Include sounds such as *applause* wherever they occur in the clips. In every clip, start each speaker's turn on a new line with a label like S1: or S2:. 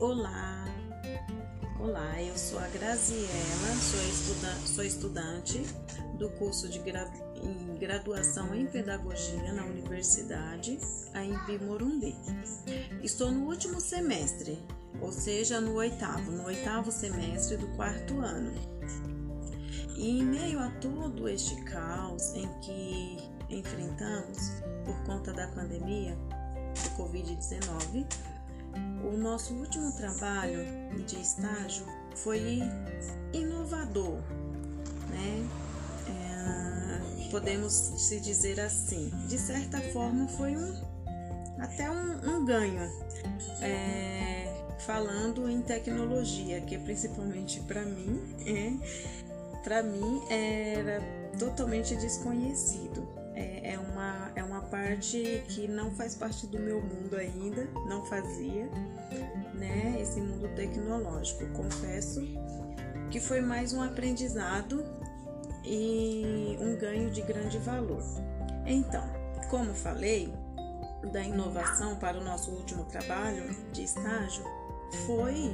S1: Olá, olá, eu sou a Graziela, sou, estuda sou estudante do curso de gra em graduação em Pedagogia na Universidade AMB Morumbi. Estou no último semestre, ou seja, no oitavo, no oitavo semestre do quarto ano. E em meio a todo este caos em que enfrentamos por conta da pandemia do Covid-19, o nosso último trabalho de estágio foi inovador, né? É, podemos se dizer assim. De certa forma, foi um até um, um ganho. É, falando em tecnologia, que principalmente para mim, é, para mim era totalmente desconhecido. É, é, uma, é uma parte que não faz parte do meu mundo ainda, não fazia, né? Esse mundo tecnológico. Confesso que foi mais um aprendizado e um ganho de grande valor. Então, como falei, da inovação para o nosso último trabalho de estágio foi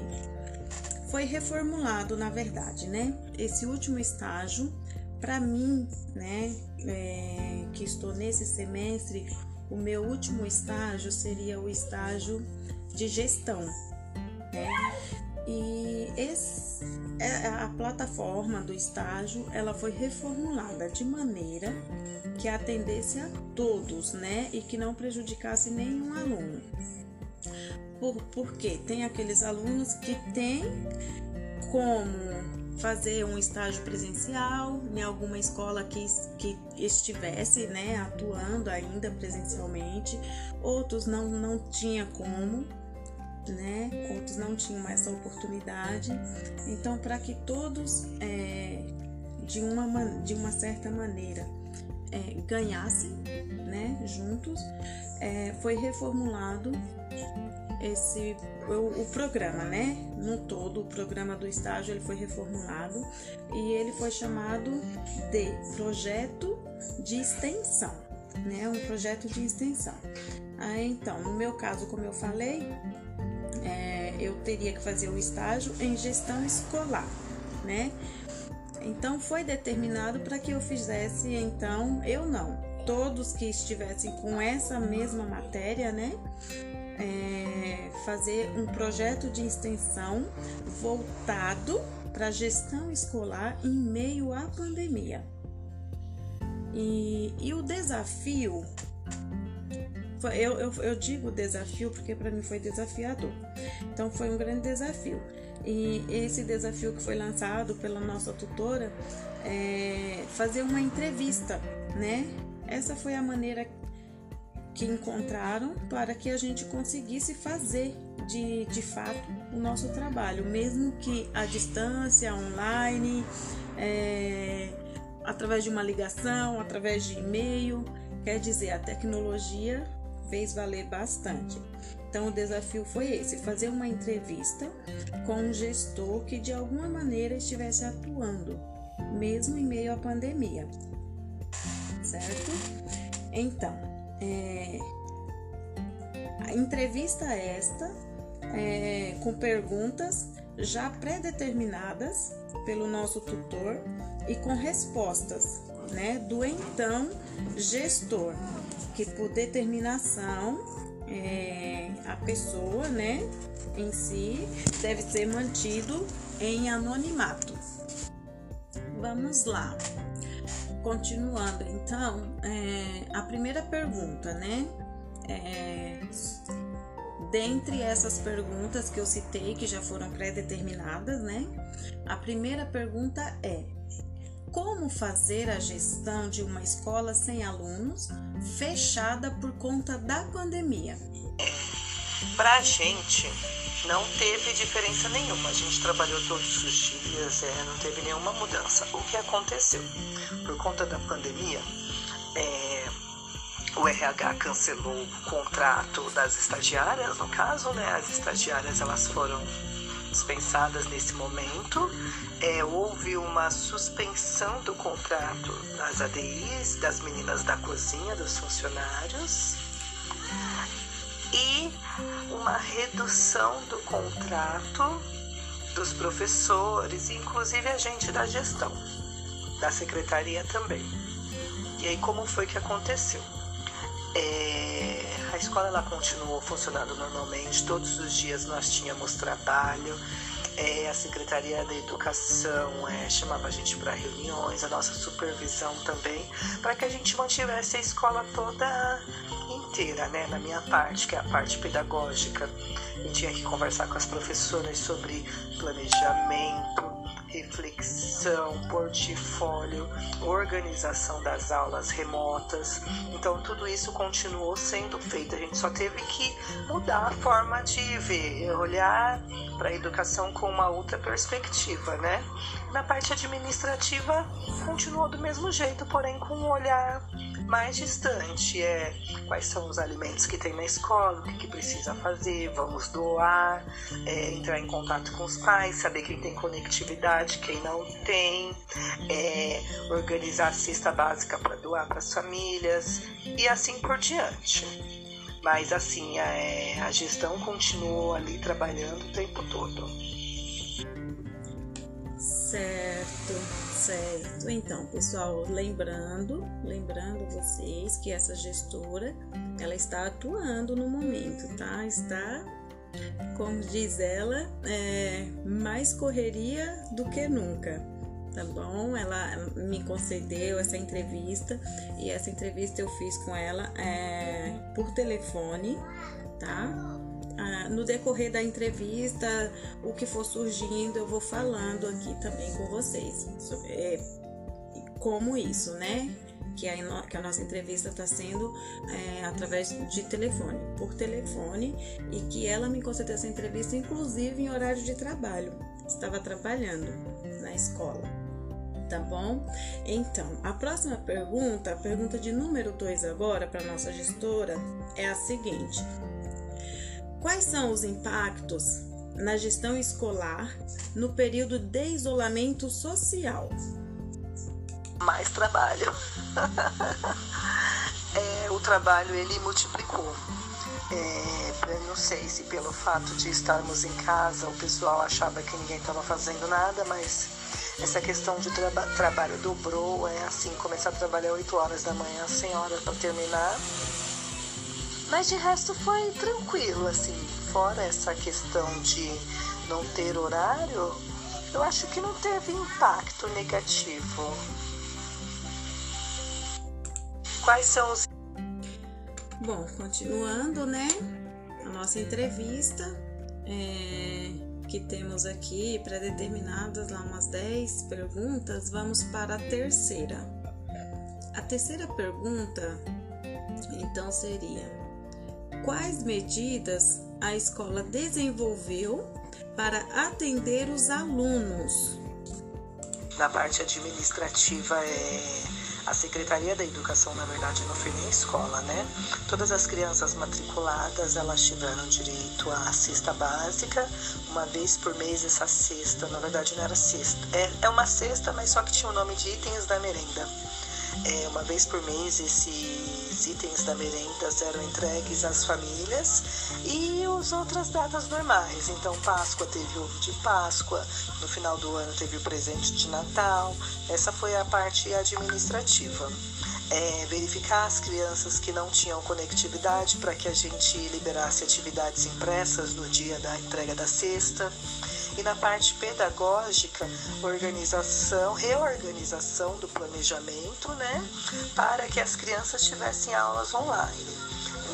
S1: foi reformulado, na verdade, né? Esse último estágio para mim, né, é, que estou nesse semestre, o meu último estágio seria o estágio de gestão, né? E esse, é, a plataforma do estágio ela foi reformulada de maneira que atendesse a todos, né, e que não prejudicasse nenhum aluno. Por, porque tem aqueles alunos que têm como fazer um estágio presencial em alguma escola que, que estivesse né, atuando ainda presencialmente, outros não, não tinha como, né? Outros não tinham essa oportunidade. Então, para que todos é, de, uma, de uma certa maneira é, ganhassem né, juntos, é, foi reformulado esse o, o, programa, né? No todo, o programa do estágio ele foi reformulado e ele foi chamado de projeto de extensão, né? Um projeto de extensão. Aí, então, no meu caso, como eu falei, é, eu teria que fazer o estágio em gestão escolar, né? Então foi determinado para que eu fizesse, então, eu não, todos que estivessem com essa mesma matéria, né? É, fazer um projeto de extensão voltado para a gestão escolar em meio à pandemia. E, e o desafio, eu, eu, eu digo desafio porque para mim foi desafiador. Então foi um grande desafio. E esse desafio que foi lançado pela nossa tutora é fazer uma entrevista, né? Essa foi a maneira que encontraram para que a gente conseguisse fazer de, de fato o nosso trabalho, mesmo que à distância, online, é, através de uma ligação, através de e-mail. Quer dizer, a tecnologia fez valer bastante. Então, o desafio foi esse: fazer uma entrevista com um gestor que de alguma maneira estivesse atuando, mesmo em meio à pandemia. Certo? Então, é, a entrevista esta é, com perguntas já pré-determinadas pelo nosso tutor e com respostas né, do então gestor, que por determinação é, a pessoa né, em si deve ser mantido em anonimato. Vamos lá. Continuando, então, é, a primeira pergunta, né? É, dentre essas perguntas que eu citei, que já foram pré-determinadas, né? A primeira pergunta é: como fazer a gestão de uma escola sem alunos fechada por conta da pandemia?
S2: Para a gente, não teve diferença nenhuma. A gente trabalhou todos os dias, é, não teve nenhuma mudança. O que aconteceu? Por conta da pandemia, é, o RH cancelou o contrato das estagiárias, no caso, né? As estagiárias elas foram dispensadas nesse momento. É, houve uma suspensão do contrato das ADIs, das meninas da cozinha, dos funcionários. E uma redução do contrato dos professores, inclusive a gente da gestão, da secretaria também. E aí como foi que aconteceu? É, a escola ela continuou funcionando normalmente, todos os dias nós tínhamos trabalho, é, a Secretaria da Educação é, chamava a gente para reuniões, a nossa supervisão também, para que a gente mantivesse a escola toda inteira, né? Na minha parte, que é a parte pedagógica. Eu tinha que conversar com as professoras sobre planejamento, reflexão, portfólio, organização das aulas remotas. Então, tudo isso continuou sendo feito. A gente só teve que mudar a forma de ver, olhar para a educação com uma outra perspectiva, né? Na parte administrativa, continuou do mesmo jeito, porém com um olhar mais distante. É quais são os alimentos que tem na escola, o que, que precisa fazer, vamos doar, é, entrar em contato com os pais, saber quem tem conectividade, quem não tem, é, organizar a cesta básica para doar para as famílias e assim por diante. Mas assim, a, é, a gestão continuou ali trabalhando o tempo todo.
S1: Certo, certo. Então, pessoal, lembrando, lembrando vocês que essa gestora, ela está atuando no momento, tá? Está, como diz ela, é, mais correria do que nunca tá bom? Ela me concedeu essa entrevista e essa entrevista eu fiz com ela é, por telefone, tá? Ah, no decorrer da entrevista, o que for surgindo, eu vou falando aqui também com vocês sobre é, como isso, né? Que a, que a nossa entrevista está sendo é, através de telefone, por telefone, e que ela me concedeu essa entrevista, inclusive em horário de trabalho. Estava trabalhando na escola tá bom? Então, a próxima pergunta, a pergunta de número 2 agora para nossa gestora é a seguinte: Quais são os impactos na gestão escolar no período de isolamento social?
S2: Mais trabalho. *laughs* é, o trabalho ele multiplicou. É, não sei se pelo fato de estarmos em casa o pessoal achava que ninguém estava fazendo nada, mas essa questão de traba trabalho dobrou, é assim, começar a trabalhar 8 horas da manhã, 100 horas para terminar. Mas de resto foi tranquilo, assim, fora essa questão de não ter horário, eu acho que não teve impacto negativo. Quais são os.
S1: Bom, continuando, né? A nossa entrevista. É que temos aqui pré-determinadas lá umas 10 perguntas, vamos para a terceira. A terceira pergunta, então, seria: Quais medidas a escola desenvolveu para atender os alunos?
S2: Na parte administrativa é a Secretaria da Educação, na verdade, não foi nem escola, né? Todas as crianças matriculadas, elas tiveram direito à cesta básica, uma vez por mês essa cesta, na verdade não era cesta, é, é uma cesta, mas só que tinha o nome de itens da merenda. É, uma vez por mês esses itens da merenda eram entregues às famílias e as outras datas normais. Então, Páscoa teve ovo de Páscoa, no final do ano teve o presente de Natal. Essa foi a parte administrativa. É, verificar as crianças que não tinham conectividade para que a gente liberasse atividades impressas no dia da entrega da cesta. E na parte pedagógica, organização, reorganização do planejamento, né, para que as crianças tivessem aulas online.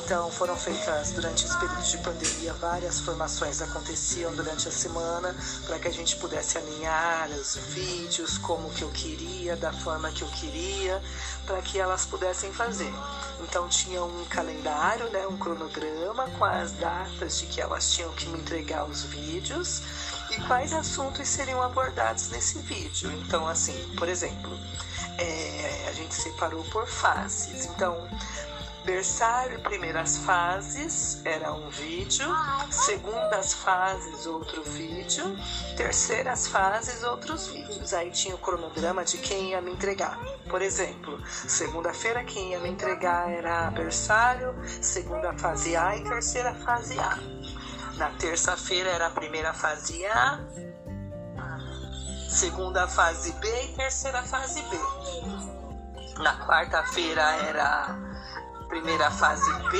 S2: Então, foram feitas durante esse período de pandemia várias formações aconteciam durante a semana para que a gente pudesse alinhar os vídeos como que eu queria, da forma que eu queria, para que elas pudessem fazer. Então tinha um calendário, né, um cronograma com as datas de que elas tinham que me entregar os vídeos e quais assuntos seriam abordados nesse vídeo. Então, assim, por exemplo, é, a gente separou por fases. Então, Berçário, primeiras fases, era um vídeo. Segundas fases, outro vídeo. Terceiras fases, outros vídeos. Aí tinha o cronograma de quem ia me entregar. Por exemplo, segunda-feira quem ia me entregar era berçário, segunda fase A e terceira fase A. Na terça-feira era a primeira fase A, segunda fase B e terceira fase B. Na quarta-feira era primeira fase B,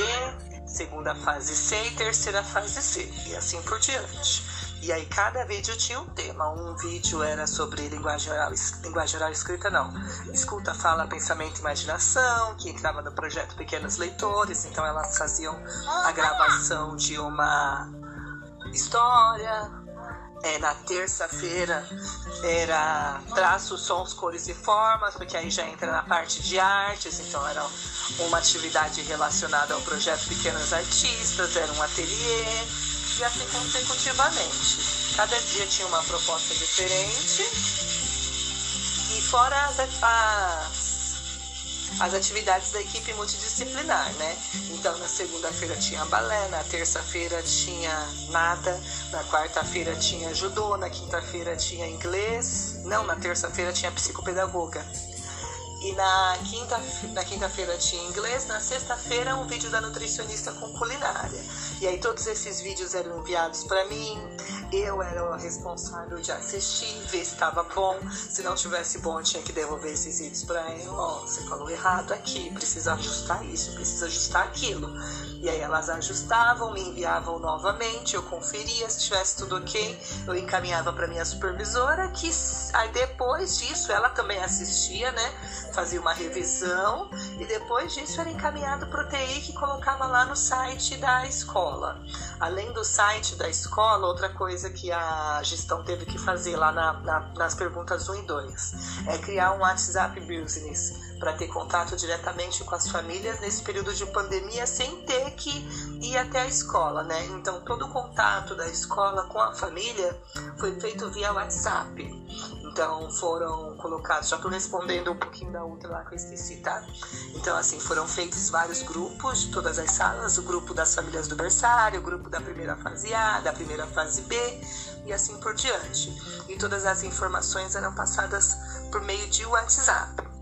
S2: segunda fase C e terceira fase C, e assim por diante. E aí cada vídeo tinha um tema. Um vídeo era sobre linguagem oral, linguagem oral escrita, não. Escuta, fala, pensamento e imaginação, que entrava no projeto Pequenos Leitores, então elas faziam a gravação de uma história, é, na terça-feira era traços, sons, cores e formas, porque aí já entra na parte de artes, então era uma atividade relacionada ao projeto Pequenos Artistas, era um ateliê, e assim consecutivamente. Cada dia tinha uma proposta diferente, e fora as, as as atividades da equipe multidisciplinar, né? Então, na segunda-feira tinha balé, na terça-feira tinha nada, na quarta-feira tinha judô, na quinta-feira tinha inglês, não, na terça-feira tinha psicopedagoga. E na quinta na quinta-feira tinha inglês, na sexta-feira um vídeo da nutricionista com culinária. E aí todos esses vídeos eram enviados para mim. Eu era o responsável de assistir, ver se estava bom. Se não tivesse bom, eu tinha que devolver esses vídeos para ela. Ó, oh, você falou errado aqui, precisa ajustar isso, precisa ajustar aquilo. E aí elas ajustavam, me enviavam novamente, eu conferia se tivesse tudo ok, eu encaminhava para minha supervisora, que aí depois disso ela também assistia, né? Fazia uma revisão e depois disso era encaminhado para o TI que colocava lá no site da escola. Além do site da escola, outra coisa que a gestão teve que fazer lá na, na, nas perguntas 1 e 2 é criar um WhatsApp Business para ter contato diretamente com as famílias nesse período de pandemia sem ter que ir até a escola, né? Então todo o contato da escola com a família foi feito via WhatsApp. Então foram colocados, já estou respondendo um pouquinho da outra lá que eu esqueci, tá? Então assim, foram feitos vários grupos de todas as salas, o grupo das famílias do berçário, o grupo da primeira fase A, da primeira fase B e assim por diante. E todas as informações eram passadas por meio de WhatsApp.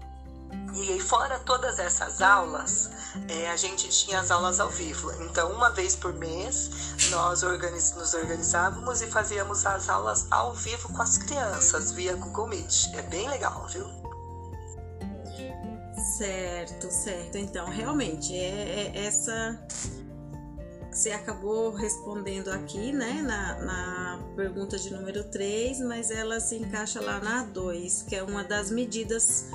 S2: E aí, fora todas essas aulas, é, a gente tinha as aulas ao vivo. Então, uma vez por mês, nós organiz, nos organizávamos e fazíamos as aulas ao vivo com as crianças via Google Meet. É bem legal, viu?
S1: Certo, certo. Então, realmente, é, é essa. Você acabou respondendo aqui, né, na, na pergunta de número 3, mas ela se encaixa lá na 2, que é uma das medidas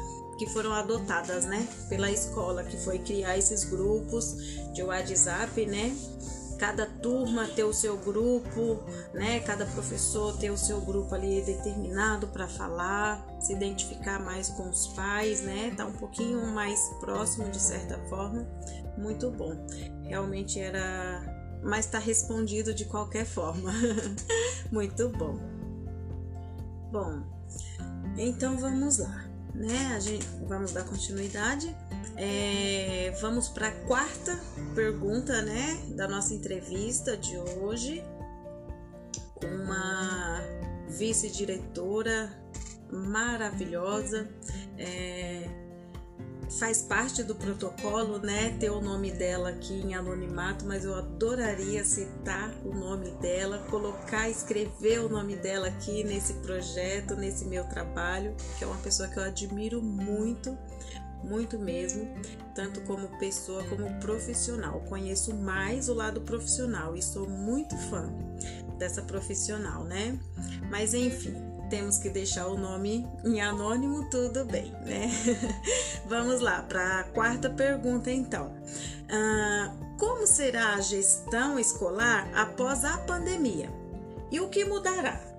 S1: que foram adotadas, né, pela escola, que foi criar esses grupos de WhatsApp, né? Cada turma ter o seu grupo, né? Cada professor ter o seu grupo ali determinado para falar, se identificar mais com os pais, né? Tá um pouquinho mais próximo de certa forma. Muito bom. Realmente era, mas está respondido de qualquer forma. *laughs* Muito bom. Bom, então vamos lá né? A gente vamos dar continuidade. É, vamos para a quarta pergunta, né, da nossa entrevista de hoje com uma vice-diretora maravilhosa. É, faz parte do protocolo, né? Ter o nome dela aqui em anonimato, mas eu adoraria citar o nome dela, colocar, escrever o nome dela aqui nesse projeto, nesse meu trabalho, que é uma pessoa que eu admiro muito, muito mesmo, tanto como pessoa como profissional. Conheço mais o lado profissional e sou muito fã dessa profissional, né? Mas enfim, temos que deixar o nome em anônimo, tudo bem, né? *laughs* Vamos lá para a quarta pergunta, então. Ah, como será a gestão escolar após a pandemia? E o que mudará?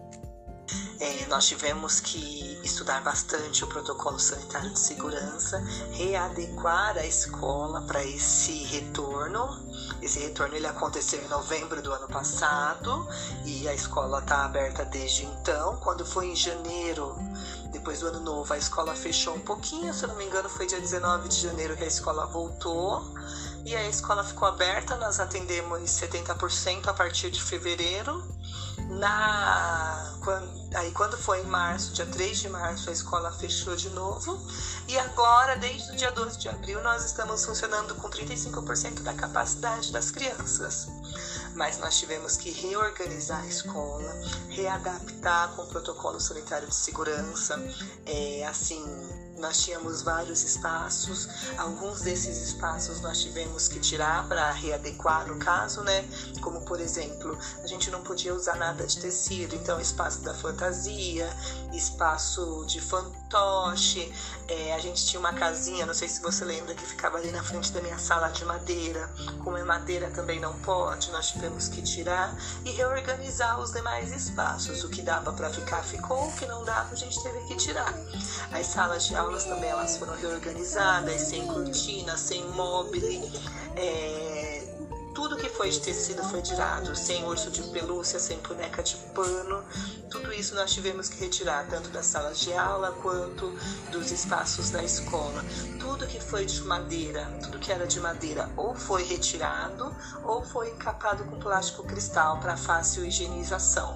S2: É, nós tivemos que estudar bastante o protocolo sanitário de segurança, readequar a escola para esse retorno. Esse retorno ele aconteceu em novembro do ano passado e a escola está aberta desde então. Quando foi em janeiro, depois do ano novo, a escola fechou um pouquinho, se eu não me engano, foi dia 19 de janeiro que a escola voltou. e a escola ficou aberta. Nós atendemos 70% a partir de fevereiro. Na, quando, aí quando foi em março, dia 3 de março, a escola fechou de novo. E agora, desde o dia 12 de abril, nós estamos funcionando com 35% da capacidade das crianças. Mas nós tivemos que reorganizar a escola, readaptar com o protocolo sanitário de segurança, é, assim, nós tínhamos vários espaços, alguns desses espaços nós tivemos que tirar para readequar no caso, né? Como por exemplo, a gente não podia usar nada de tecido, então espaço da fantasia, espaço de fantoche, é, a gente tinha uma casinha, não sei se você lembra, que ficava ali na frente da minha sala de madeira. Como é madeira também não pode, nós tivemos que tirar e reorganizar os demais espaços. O que dava para ficar ficou, o que não dava a gente teve que tirar. As salas de aulas também elas foram reorganizadas, sem cortina, sem mobile. É, tudo que foi de tecido foi tirado, sem urso de pelúcia, sem boneca de pano. Tudo isso nós tivemos que retirar, tanto das salas de aula quanto dos espaços da escola. Tudo que foi de madeira, tudo que era de madeira, ou foi retirado ou foi encapado com plástico cristal para fácil higienização.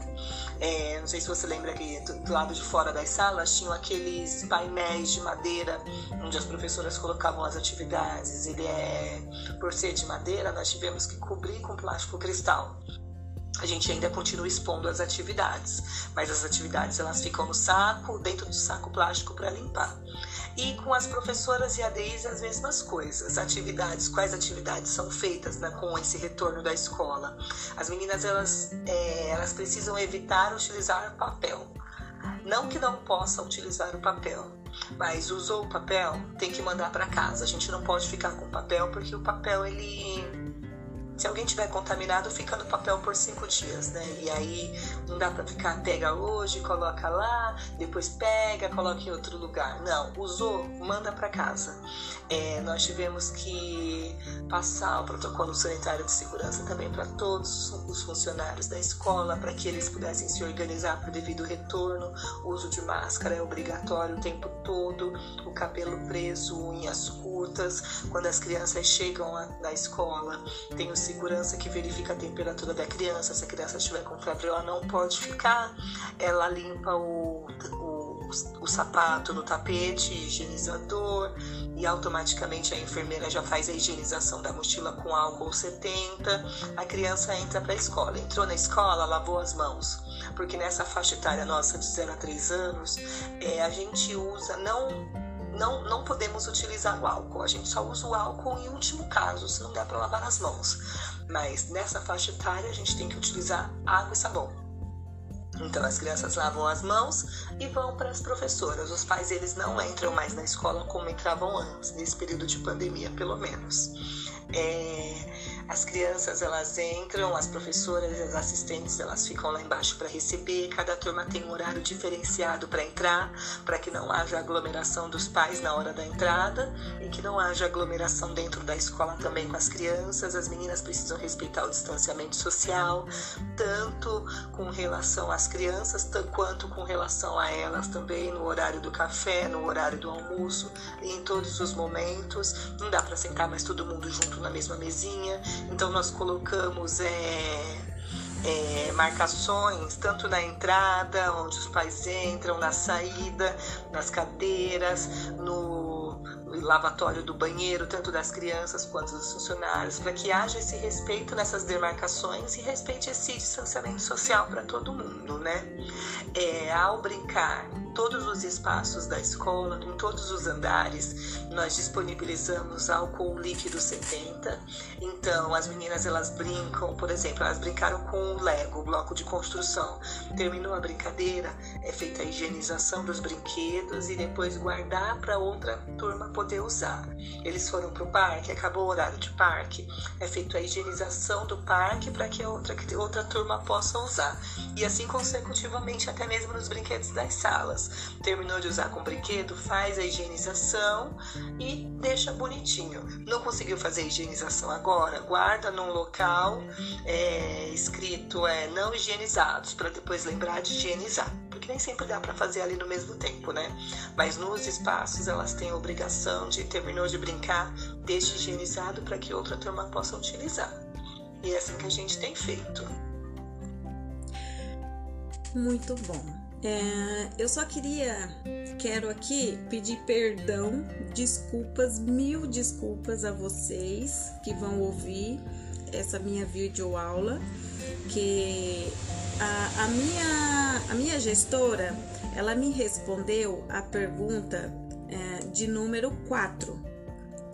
S2: É, não sei se você lembra que do lado de fora das salas tinham aqueles painéis de madeira onde as professoras colocavam as atividades. Ele é, por ser de madeira, nós tivemos que cobrir com plástico cristal a gente ainda continua expondo as atividades, mas as atividades elas ficam no saco, dentro do saco plástico para limpar. E com as professoras e ADIs as mesmas coisas. Atividades, quais atividades são feitas né, com esse retorno da escola? As meninas elas, é, elas precisam evitar utilizar papel. Não que não possa utilizar o papel, mas usou o papel, tem que mandar para casa. A gente não pode ficar com papel porque o papel ele se alguém tiver contaminado, fica no papel por cinco dias, né? E aí não dá para ficar, pega hoje, coloca lá, depois pega, coloca em outro lugar. Não, usou, manda para casa. É, nós tivemos que passar o protocolo sanitário de segurança também para todos os funcionários da escola, para que eles pudessem se organizar para o devido retorno. O uso de máscara é obrigatório o tempo todo, o cabelo preso, unhas curtas. Quando as crianças chegam na escola, tem os segurança que verifica a temperatura da criança. Se a criança estiver com febre, ela não pode ficar. Ela limpa o, o, o sapato no tapete higienizador e automaticamente a enfermeira já faz a higienização da mochila com álcool 70. A criança entra para a escola. Entrou na escola, lavou as mãos. Porque nessa faixa etária nossa de 0 a 3 anos, é, a gente usa não não, não podemos utilizar o álcool. A gente só usa o álcool em último caso, se não der para lavar as mãos. Mas nessa faixa etária a gente tem que utilizar água e sabão. Então as crianças lavam as mãos e vão para as professoras. Os pais eles não entram mais na escola como entravam antes, nesse período de pandemia, pelo menos. É as crianças elas entram, as professoras as assistentes elas ficam lá embaixo para receber. Cada turma tem um horário diferenciado para entrar, para que não haja aglomeração dos pais na hora da entrada e que não haja aglomeração dentro da escola também com as crianças. As meninas precisam respeitar o distanciamento social, tanto com relação às crianças, quanto com relação a elas também no horário do café, no horário do almoço, em todos os momentos. Não dá para sentar mais todo mundo junto na mesma mesinha. Então nós colocamos é, é, marcações tanto na entrada, onde os pais entram, na saída, nas cadeiras, no, lavatório do banheiro, tanto das crianças quanto dos funcionários, para que haja esse respeito nessas demarcações e respeite esse distanciamento social para todo mundo, né? É, ao brincar todos os espaços da escola, em todos os andares, nós disponibilizamos álcool líquido 70. Então, as meninas elas brincam, por exemplo, elas brincaram com o Lego, o bloco de construção. Terminou a brincadeira, é feita a higienização dos brinquedos e depois guardar para outra turma poder usar. Eles foram para o parque, acabou o horário de parque, é feita a higienização do parque para que outra, outra turma possa usar. E assim consecutivamente, até mesmo nos brinquedos das salas terminou de usar com brinquedo, faz a higienização e deixa bonitinho. Não conseguiu fazer a higienização agora? Guarda num local é, escrito é, não higienizados, para depois lembrar de higienizar porque nem sempre dá para fazer ali no mesmo tempo, né? Mas nos espaços elas têm a obrigação de terminou de brincar, deixe higienizado para que outra turma possa utilizar. E é assim que a gente tem feito.
S1: Muito bom. É, eu só queria, quero aqui pedir perdão, desculpas, mil desculpas a vocês que vão ouvir essa minha videoaula, que a, a, minha, a minha gestora, ela me respondeu a pergunta é, de número 4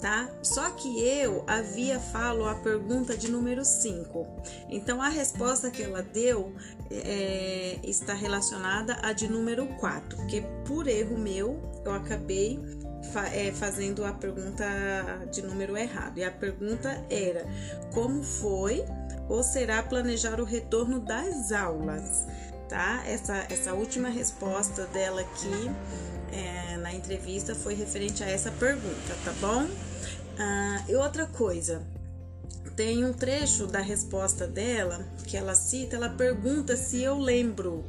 S1: tá? Só que eu havia falo a pergunta de número 5. Então a resposta que ela deu é, está relacionada à de número 4, porque por erro meu eu acabei é, fazendo a pergunta de número errado. E a pergunta era: como foi ou será planejar o retorno das aulas? Tá? Essa, essa última resposta dela aqui é, na entrevista foi referente a essa pergunta, tá bom? Ah, e outra coisa, tem um trecho da resposta dela que ela cita, ela pergunta se eu lembro,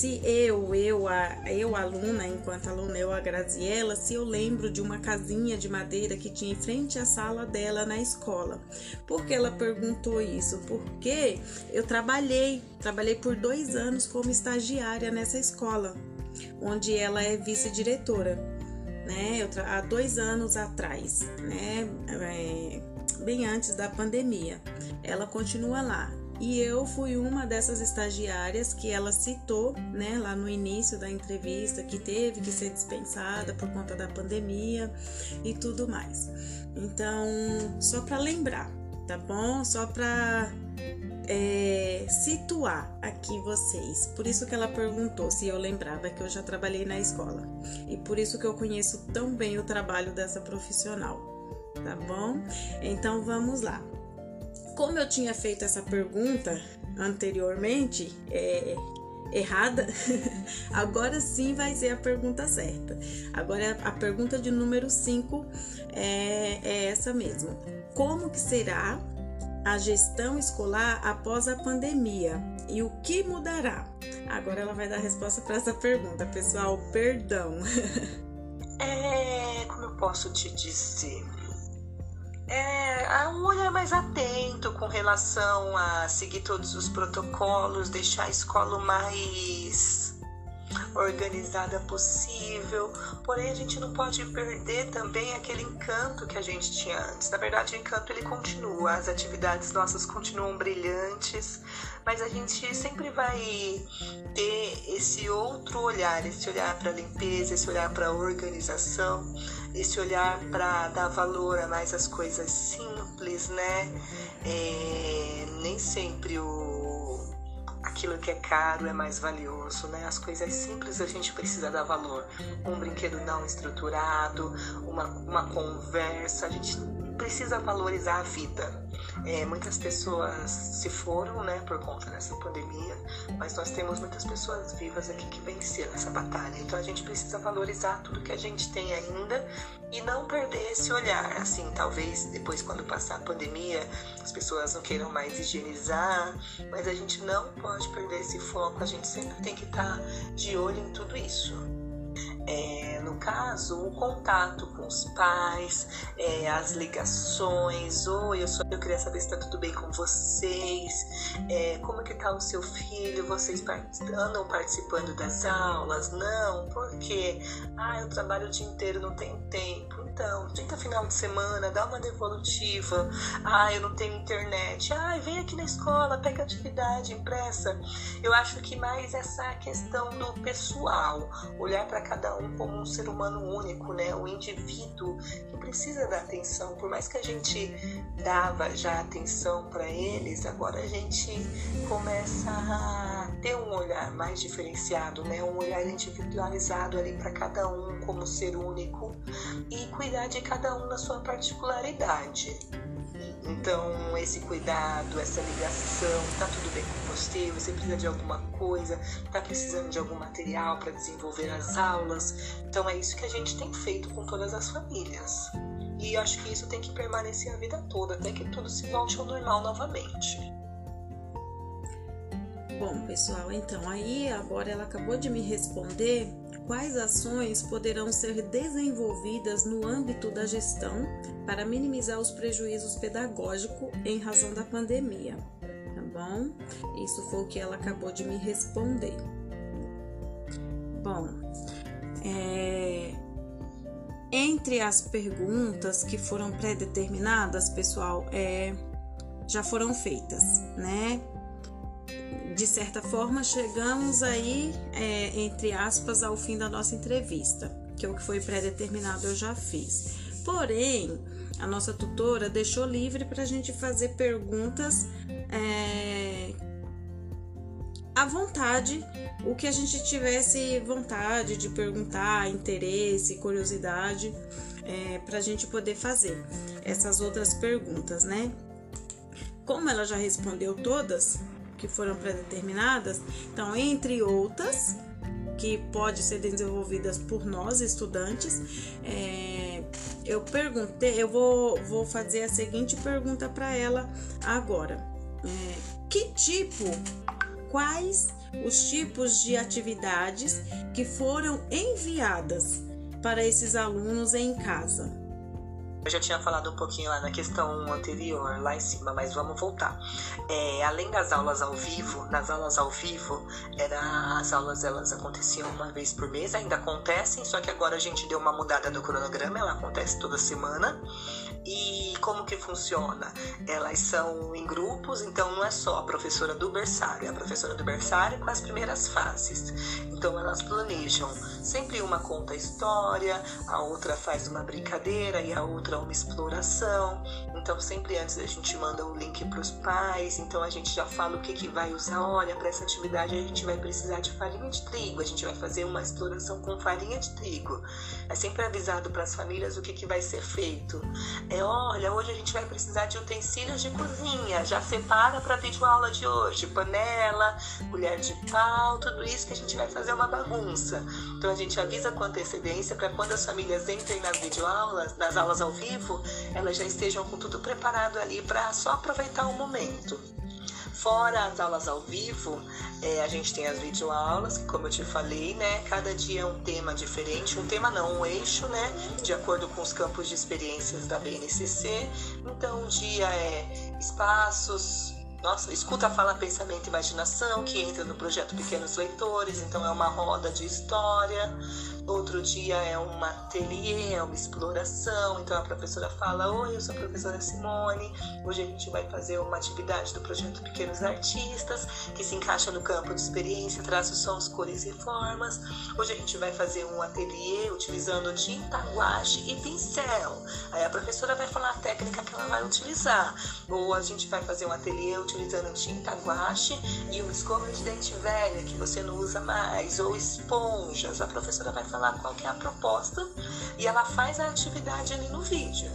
S1: se eu, eu, a, eu aluna, enquanto aluna, eu a Graziella, se eu lembro de uma casinha de madeira que tinha em frente à sala dela na escola. Por que ela perguntou isso? Porque eu trabalhei, trabalhei por dois anos como estagiária nessa escola, onde ela é vice-diretora né? há dois anos atrás, né? É, bem antes da pandemia. Ela continua lá. E eu fui uma dessas estagiárias que ela citou, né, lá no início da entrevista, que teve que ser dispensada por conta da pandemia e tudo mais. Então, só para lembrar, tá bom? Só para é, situar aqui vocês. Por isso que ela perguntou se eu lembrava que eu já trabalhei na escola. E por isso que eu conheço tão bem o trabalho dessa profissional. Tá bom? Então vamos lá. Como eu tinha feito essa pergunta anteriormente, é, errada, *laughs* agora sim vai ser a pergunta certa. Agora a pergunta de número 5 é, é essa mesmo. Como que será a gestão escolar após a pandemia e o que mudará? Agora ela vai dar a resposta para essa pergunta, pessoal. Perdão. *laughs*
S2: É, como eu posso te dizer? É, um olhar mais atento com relação a seguir todos os protocolos, deixar a escola mais organizada possível, porém a gente não pode perder também aquele encanto que a gente tinha antes. Na verdade, o encanto ele continua, as atividades nossas continuam brilhantes, mas a gente sempre vai ter esse outro olhar, esse olhar para limpeza, esse olhar para organização, esse olhar para dar valor a mais as coisas simples, né? É, nem sempre o aquilo que é caro é mais valioso, né? As coisas simples a gente precisa dar valor. Um brinquedo não estruturado, uma, uma conversa, a gente precisa valorizar a vida. É, muitas pessoas se foram, né, por conta dessa pandemia, mas nós temos muitas pessoas vivas aqui que venceram essa batalha. Então a gente precisa valorizar tudo que a gente tem ainda e não perder esse olhar. Assim, talvez depois, quando passar a pandemia, as pessoas não queiram mais higienizar, mas a gente não pode perder esse foco. A gente sempre tem que estar de olho em tudo isso é, no caso, o contato com os pais, é, as ligações, oi, eu, sou, eu queria saber se está tudo bem com vocês, é, como que está o seu filho, vocês andam participando das aulas? Não, porque ah, eu trabalho o dia inteiro, não tenho tempo. Então, tenta final de semana, dá uma devolutiva. Ah, eu não tenho internet. Ah, vem aqui na escola, pega atividade impressa. Eu acho que mais essa questão do pessoal, olhar para cada um como um ser humano único, né? O indivíduo que precisa da atenção. Por mais que a gente dava já atenção para eles, agora a gente começa a ter um olhar mais diferenciado, né? Um olhar individualizado ali para cada um como ser único e cuidar de cada um na sua particularidade. Então, esse cuidado, essa ligação, tá tudo bem com você? Você precisa de alguma coisa? Tá precisando de algum material para desenvolver as aulas? Então, é isso que a gente tem feito com todas as famílias. E acho que isso tem que permanecer a vida toda, até que tudo se volte ao normal novamente.
S1: Bom, pessoal, então aí agora ela acabou de me responder quais ações poderão ser desenvolvidas no âmbito da gestão para minimizar os prejuízos pedagógicos em razão da pandemia. Tá bom? Isso foi o que ela acabou de me responder. Bom, é, entre as perguntas que foram pré-determinadas, pessoal, é, já foram feitas, né? De certa forma, chegamos aí, é, entre aspas, ao fim da nossa entrevista, que é o que foi pré-determinado eu já fiz. Porém, a nossa tutora deixou livre para a gente fazer perguntas é, à vontade, o que a gente tivesse vontade de perguntar, interesse, curiosidade, é, para a gente poder fazer essas outras perguntas, né? Como ela já respondeu todas que foram predeterminadas, então, entre outras, que pode ser desenvolvidas por nós, estudantes, é, eu perguntei, eu vou, vou fazer a seguinte pergunta para ela agora. É, que tipo, quais os tipos de atividades que foram enviadas para esses alunos em casa?
S2: Eu já tinha falado um pouquinho lá na questão anterior, lá em cima, mas vamos voltar. É, além das aulas ao vivo, nas aulas ao vivo, era, as aulas elas aconteciam uma vez por mês, ainda acontecem, só que agora a gente deu uma mudada no cronograma, ela acontece toda semana. E como que funciona? Elas são em grupos, então não é só a professora do berçário, é a professora do berçário com as primeiras fases. Então elas planejam, sempre uma conta a história, a outra faz uma brincadeira e a outra uma exploração. Então sempre antes a gente manda o link para os pais, então a gente já fala o que, que vai usar. Olha, para essa atividade a gente vai precisar de farinha de trigo, a gente vai fazer uma exploração com farinha de trigo. É sempre avisado para as famílias o que, que vai ser feito. É, olha, hoje a gente vai precisar de utensílios de cozinha, já separa para videoaula de hoje, panela, colher de pau, tudo isso que a gente vai fazer uma bagunça. Então a gente avisa com antecedência para quando as famílias entrem nas videoaulas, nas aulas ao vivo, elas já estejam com tudo preparado ali para só aproveitar o momento. Fora as aulas ao vivo, é, a gente tem as videoaulas, que como eu te falei, né? Cada dia é um tema diferente. Um tema não, um eixo, né? De acordo com os campos de experiências da BNCC. Então, um dia é espaços, nossa, escuta, fala, pensamento e imaginação, que entra no projeto Pequenos Leitores, então é uma roda de história. Outro dia é um ateliê, é uma exploração. Então a professora fala: Oi, eu sou a professora Simone. Hoje a gente vai fazer uma atividade do projeto Pequenos Artistas, que se encaixa no campo de experiência, traços, sons, cores e formas. Hoje a gente vai fazer um ateliê utilizando tinta, guache e pincel. Aí a professora vai falar a técnica que ela vai utilizar. Ou a gente vai fazer um ateliê utilizando tinta, guache e uma escova de dente velha que você não usa mais, ou esponjas. A professora vai falar qual que é a proposta e ela faz a atividade ali no vídeo.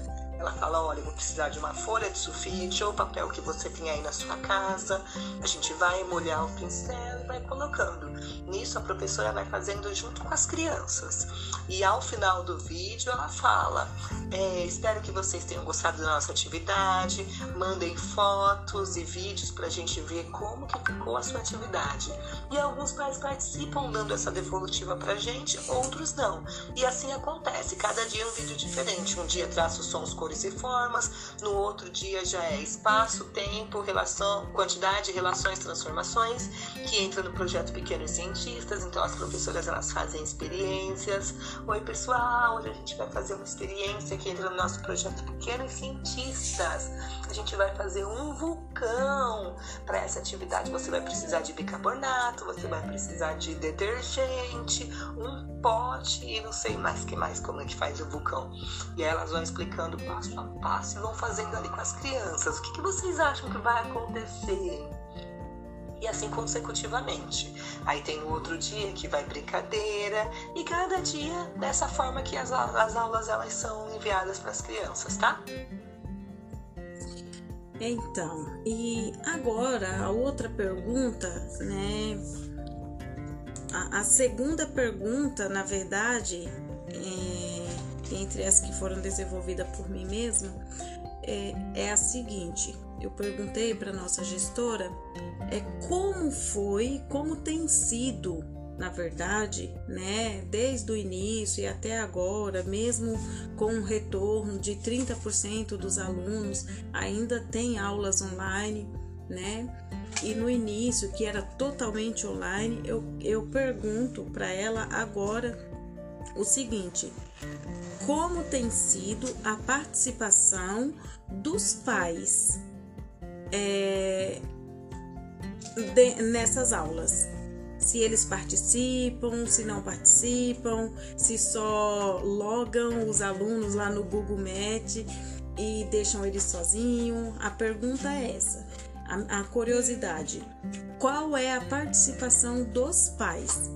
S2: Ela fala, olha, vou precisar de uma folha de sulfite ou papel que você tem aí na sua casa. A gente vai molhar o pincel e vai colocando. Nisso a professora vai fazendo junto com as crianças. E ao final do vídeo ela fala, é, espero que vocês tenham gostado da nossa atividade. Mandem fotos e vídeos para a gente ver como que ficou a sua atividade. E alguns pais participam dando essa devolutiva para gente, outros não. E assim acontece, cada dia um vídeo diferente. Um dia traço sons cores e formas, no outro dia já é espaço, tempo, relação, quantidade, relações, transformações, que entra no projeto Pequenos Cientistas, então as professoras elas fazem experiências. Oi pessoal, hoje a gente vai fazer uma experiência que entra no nosso projeto Pequenos Cientistas. A gente vai fazer um vulcão. Para essa atividade você vai precisar de bicarbonato, você vai precisar de detergente, um pote e não sei mais que mais como é que faz o vulcão. E aí elas vão explicando passo a passo e vão fazendo ali com as crianças. O que, que vocês acham que vai acontecer? E assim consecutivamente. Aí tem o outro dia que vai brincadeira e cada dia dessa forma que as, as aulas elas são enviadas para as crianças, tá?
S1: Então, e agora a outra pergunta, né? A, a segunda pergunta, na verdade, é entre as que foram desenvolvidas por mim mesma, é, é a seguinte: eu perguntei para nossa gestora é como foi, como tem sido, na verdade, né, desde o início e até agora, mesmo com um retorno de 30% dos alunos, ainda tem aulas online, né? E no início, que era totalmente online, eu, eu pergunto para ela agora o seguinte: como tem sido a participação dos pais é, de, nessas aulas? Se eles participam, se não participam, se só logam os alunos lá no Google Meet e deixam eles sozinhos. A pergunta é essa a, a curiosidade: qual é a participação dos pais?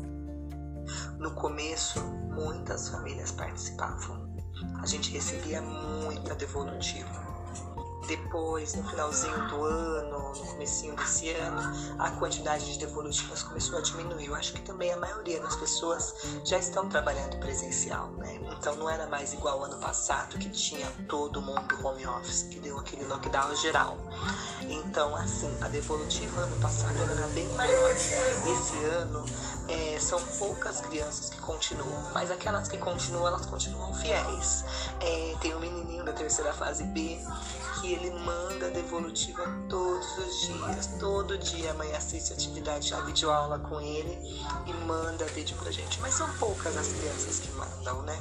S2: No começo, muitas famílias participavam. A gente recebia muita devolutiva depois, no finalzinho do ano, no comecinho desse ano, a quantidade de devolutivas começou a diminuir. Eu acho que também a maioria das pessoas já estão trabalhando presencial, né? Então não era mais igual ano passado, que tinha todo mundo home office, que deu aquele lockdown geral. Então, assim, a devolutiva ano passado era bem maior. Esse ano é, são poucas crianças que continuam, mas aquelas que continuam, elas continuam fiéis. É, tem um menininho da terceira fase B que ele manda devolutiva todos os dias. Todo dia a mãe assiste atividade, a videoaula com ele e manda vídeo pra gente. Mas são poucas as crianças que mandam, né?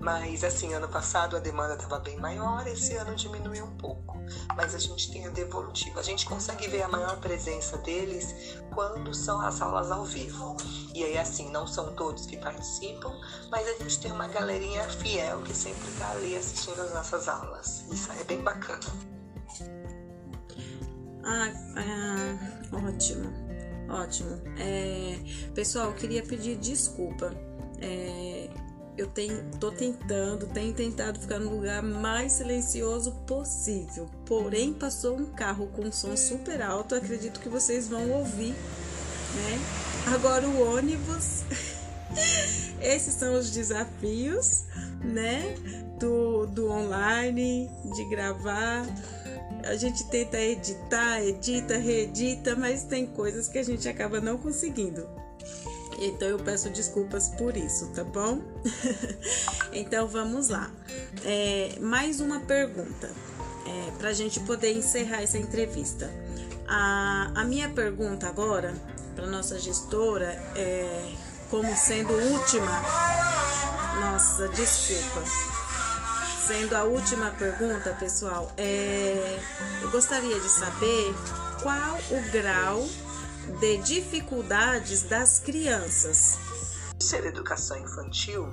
S2: Mas assim, ano passado a demanda estava bem maior, esse ano diminuiu um pouco. Mas a gente tem a devolutiva. A gente consegue ver a maior presença deles quando são as aulas ao vivo. E aí, assim, não são todos que participam, mas a gente tem uma galerinha fiel que sempre está ali assistindo as nossas aulas. Isso é bem bacana.
S1: Ah, ah ótimo, ótimo. É, pessoal, eu queria pedir desculpa. É, eu tenho, tô tentando, tenho tentado ficar no lugar mais silencioso possível. Porém, passou um carro com som super alto, acredito que vocês vão ouvir, né? Agora o ônibus. *laughs* Esses são os desafios, né? Do, do online, de gravar. A gente tenta editar, edita, reedita, mas tem coisas que a gente acaba não conseguindo. Então eu peço desculpas por isso, tá bom? *laughs* então vamos lá. É, mais uma pergunta é, para a gente poder encerrar essa entrevista. A, a minha pergunta agora para nossa gestora é como sendo última. Nossa, desculpa. Sendo a última pergunta, pessoal, é, eu gostaria de saber qual o grau de dificuldades das crianças.
S2: Ser educação infantil,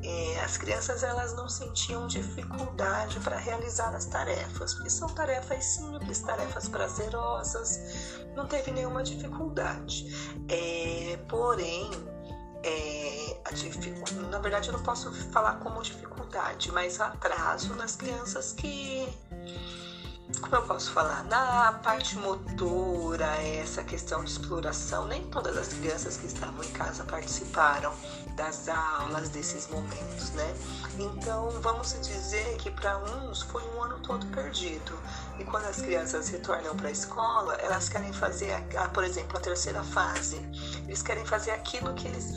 S2: é, as crianças elas não sentiam dificuldade para realizar as tarefas, porque são tarefas simples, tarefas prazerosas, não teve nenhuma dificuldade. É, porém, é, na verdade eu não posso falar como dificuldade, mas atraso nas crianças que como eu posso falar, na parte motora, essa questão de exploração, nem todas as crianças que estavam em casa participaram das aulas, desses momentos, né? Então, vamos dizer que para uns foi um ano todo perdido. E quando as crianças retornam para a escola, elas querem fazer, a, por exemplo, a terceira fase. Eles querem fazer aquilo que eles,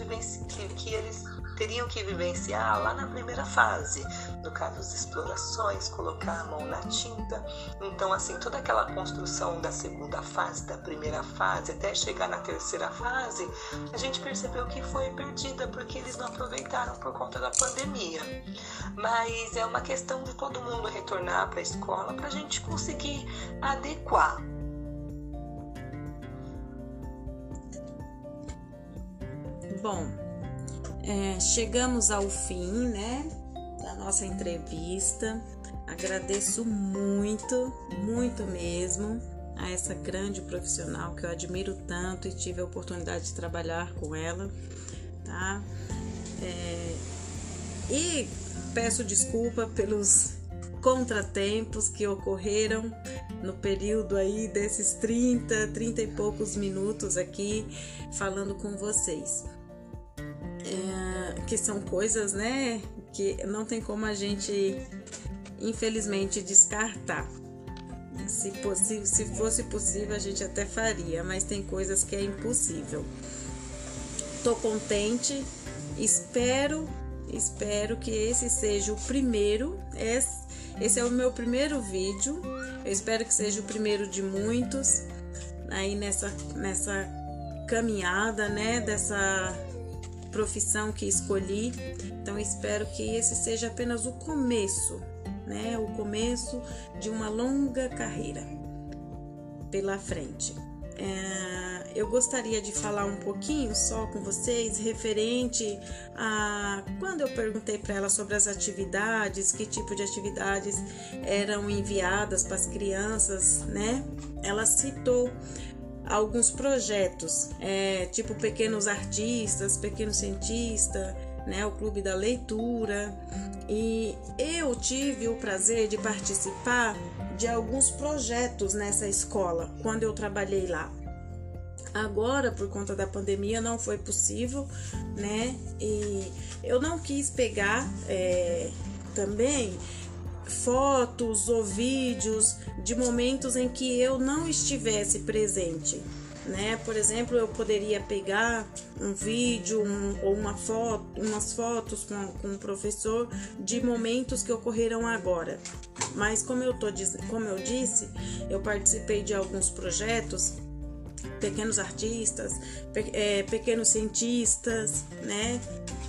S2: que, que eles teriam que vivenciar lá na primeira fase, no caso das explorações, colocar a mão na tinta. Então, assim, toda aquela construção da segunda fase, da primeira fase, até chegar na terceira fase, a gente percebeu que foi perdida porque eles não aproveitaram por conta da pandemia. Mas é uma questão de todo mundo retornar para a escola para a gente conseguir adequar
S1: Bom, é, chegamos ao fim, né, da nossa entrevista. Agradeço muito, muito mesmo a essa grande profissional que eu admiro tanto e tive a oportunidade de trabalhar com ela, tá? É, e peço desculpa pelos contratempos que ocorreram no período aí desses 30, 30 e poucos minutos aqui falando com vocês é, que são coisas, né, que não tem como a gente, infelizmente, descartar. Se, se, se fosse possível, a gente até faria, mas tem coisas que é impossível. Tô contente, espero, espero que esse seja o primeiro. Esse, esse é o meu primeiro vídeo. Eu espero que seja o primeiro de muitos aí nessa, nessa caminhada, né? Dessa profissão que escolhi. Então espero que esse seja apenas o começo, né? O começo de uma longa carreira pela frente. É, eu gostaria de falar um pouquinho só com vocês referente a quando eu perguntei para ela sobre as atividades, que tipo de atividades eram enviadas para as crianças, né? Ela citou alguns projetos, é, tipo Pequenos Artistas, Pequeno Cientista, né, o Clube da Leitura. E eu tive o prazer de participar de alguns projetos nessa escola quando eu trabalhei lá. Agora, por conta da pandemia, não foi possível, né? E eu não quis pegar é, também fotos ou vídeos de momentos em que eu não estivesse presente. Né? Por exemplo, eu poderia pegar um vídeo um, ou uma foto, umas fotos com, com o professor de momentos que ocorreram agora. Mas como eu, tô, como eu disse, eu participei de alguns projetos pequenos artistas, pe é, pequenos cientistas, né?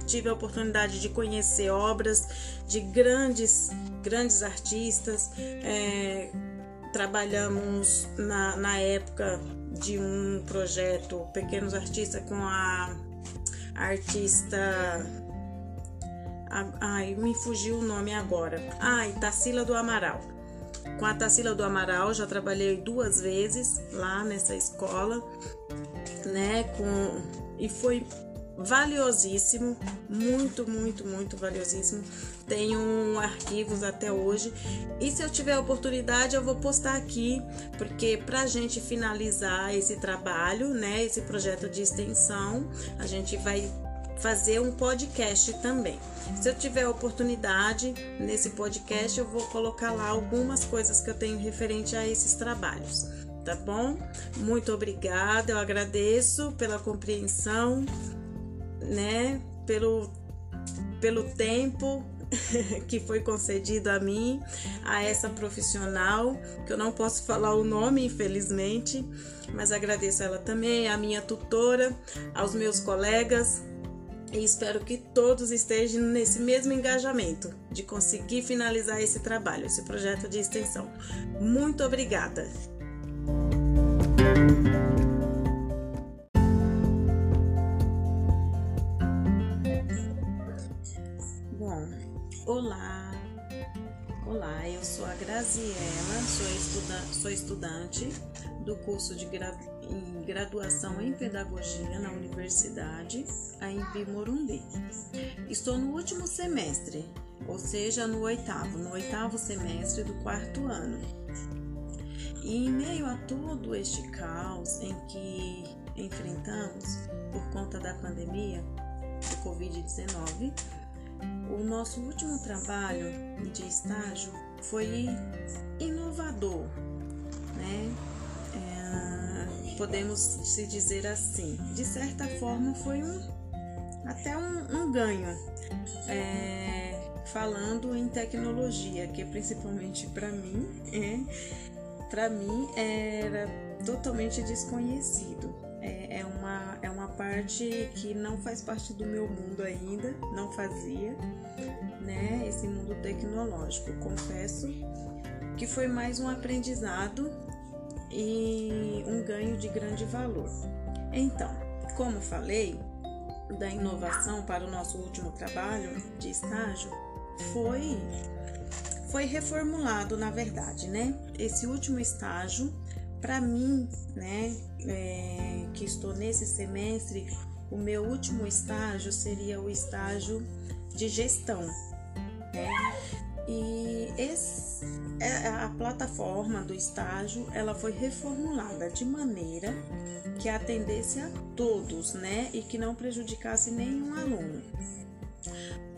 S1: Tive a oportunidade de conhecer obras de grandes, grandes artistas. É, trabalhamos na, na época de um projeto Pequenos Artistas com a artista. Ai, me fugiu o nome agora. Ai, Tarsila do Amaral. Com a Tarsila do Amaral já trabalhei duas vezes lá nessa escola, né? Com e foi valiosíssimo, muito, muito, muito valiosíssimo. Tenho arquivos até hoje e se eu tiver oportunidade eu vou postar aqui, porque para a gente finalizar esse trabalho, né, esse projeto de extensão, a gente vai fazer um podcast também. Se eu tiver oportunidade nesse podcast, eu vou colocar lá algumas coisas que eu tenho referente a esses trabalhos tá bom? Muito obrigada, eu agradeço pela compreensão né, pelo, pelo tempo *laughs* que foi concedido a mim, a essa profissional, que eu não posso falar o nome, infelizmente, mas agradeço ela também, a minha tutora, aos meus colegas, e espero que todos estejam nesse mesmo engajamento de conseguir finalizar esse trabalho, esse projeto de extensão. Muito obrigada! Olá, olá, eu sou a Graziela, sou, estuda sou estudante do curso de gra em graduação em Pedagogia na Universidade AMP Morumbi. Estou no último semestre, ou seja, no oitavo, no oitavo semestre do quarto ano. E em meio a todo este caos em que enfrentamos por conta da pandemia do Covid-19, o nosso último trabalho de estágio foi inovador, né? É, podemos se dizer assim. De certa forma, foi um até um, um ganho. É, falando em tecnologia, que principalmente para mim, é, para mim era totalmente desconhecido. É, é, uma, é uma parte que não faz parte do meu mundo ainda, não fazia, né? Esse mundo tecnológico. Confesso que foi mais um aprendizado e um ganho de grande valor. Então, como falei, da inovação para o nosso último trabalho de estágio foi foi reformulado, na verdade, né? Esse último estágio para mim, né, é, que estou nesse semestre, o meu último estágio seria o estágio de gestão. Né? E esse, é, a plataforma do estágio ela foi reformulada de maneira que atendesse a todos, né, e que não prejudicasse nenhum aluno.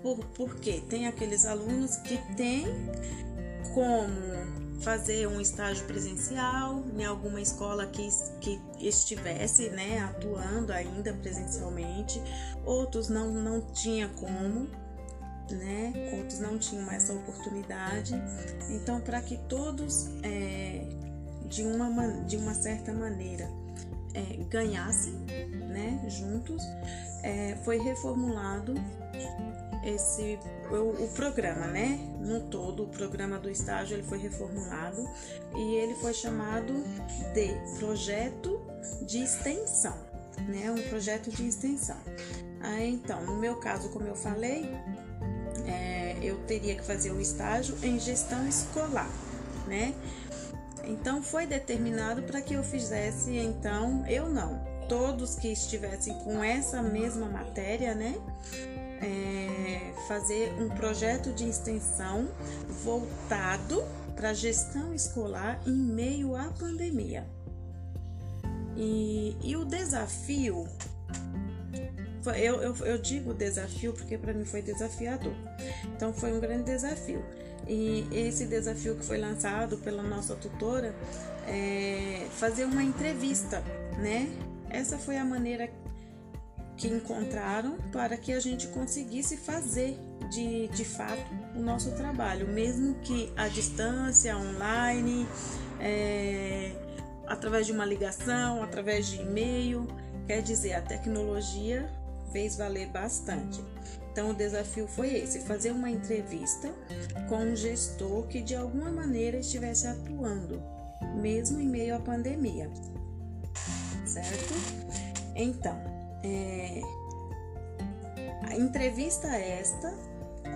S1: Por, porque tem aqueles alunos que têm como fazer um estágio presencial em alguma escola que, que estivesse né, atuando ainda presencialmente, outros não, não tinha como, né, outros não tinham essa oportunidade. Então, para que todos, é, de, uma, de uma certa maneira, é, ganhassem né, juntos, é, foi reformulado esse o, o, programa, né? No todo, o programa do estágio ele foi reformulado e ele foi chamado de projeto de extensão, né? Um projeto de extensão. Aí, então, no meu caso, como eu falei, é, eu teria que fazer o estágio em gestão escolar, né? Então foi determinado para que eu fizesse, então, eu não, todos que estivessem com essa mesma matéria, né? É, fazer um projeto de extensão voltado para a gestão escolar em meio à pandemia. E, e o desafio, eu, eu, eu digo desafio porque para mim foi desafiador. Então foi um grande desafio. E esse desafio que foi lançado pela nossa tutora é fazer uma entrevista, né? Essa foi a maneira que encontraram para que a gente conseguisse fazer de, de fato o nosso trabalho, mesmo que à distância, online, é, através de uma ligação, através de e-mail. Quer dizer, a tecnologia fez valer bastante. Então, o desafio foi esse: fazer uma entrevista com um gestor que de alguma maneira estivesse atuando, mesmo em meio à pandemia. Certo? Então, é, a entrevista esta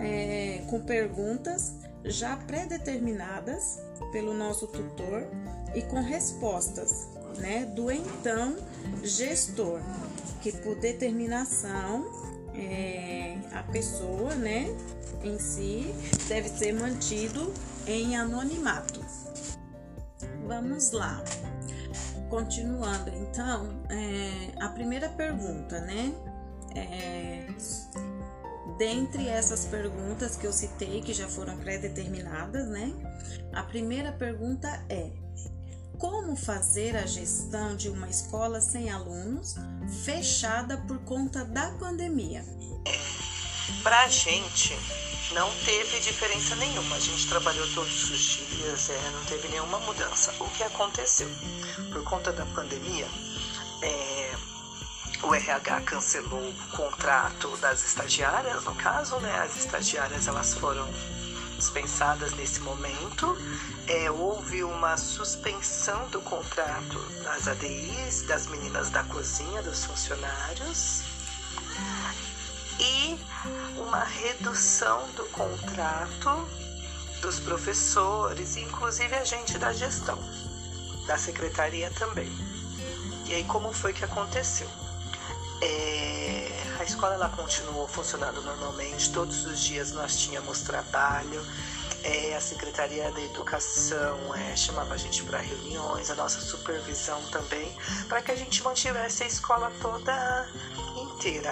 S1: é, com perguntas já pré-determinadas pelo nosso tutor e com respostas né, do então gestor, que por determinação é, a pessoa né, em si deve ser mantido em anonimato. Vamos lá. Continuando, então, é, a primeira pergunta, né? É, dentre essas perguntas que eu citei, que já foram pré-determinadas, né? A primeira pergunta é: como fazer a gestão de uma escola sem alunos fechada por conta da pandemia?
S2: Para a gente, não teve diferença nenhuma. A gente trabalhou todos os dias, é, não teve nenhuma mudança. O que aconteceu? Por conta da pandemia, é, o RH cancelou o contrato das estagiárias, no caso, né? As estagiárias elas foram dispensadas nesse momento. É, houve uma suspensão do contrato das ADIs, das meninas da cozinha, dos funcionários uma redução do contrato dos professores, inclusive a gente da gestão, da secretaria também. E aí como foi que aconteceu? É, a escola ela continuou funcionando normalmente, todos os dias nós tínhamos trabalho, é, a Secretaria da Educação é, chamava a gente para reuniões, a nossa supervisão também, para que a gente mantivesse a escola toda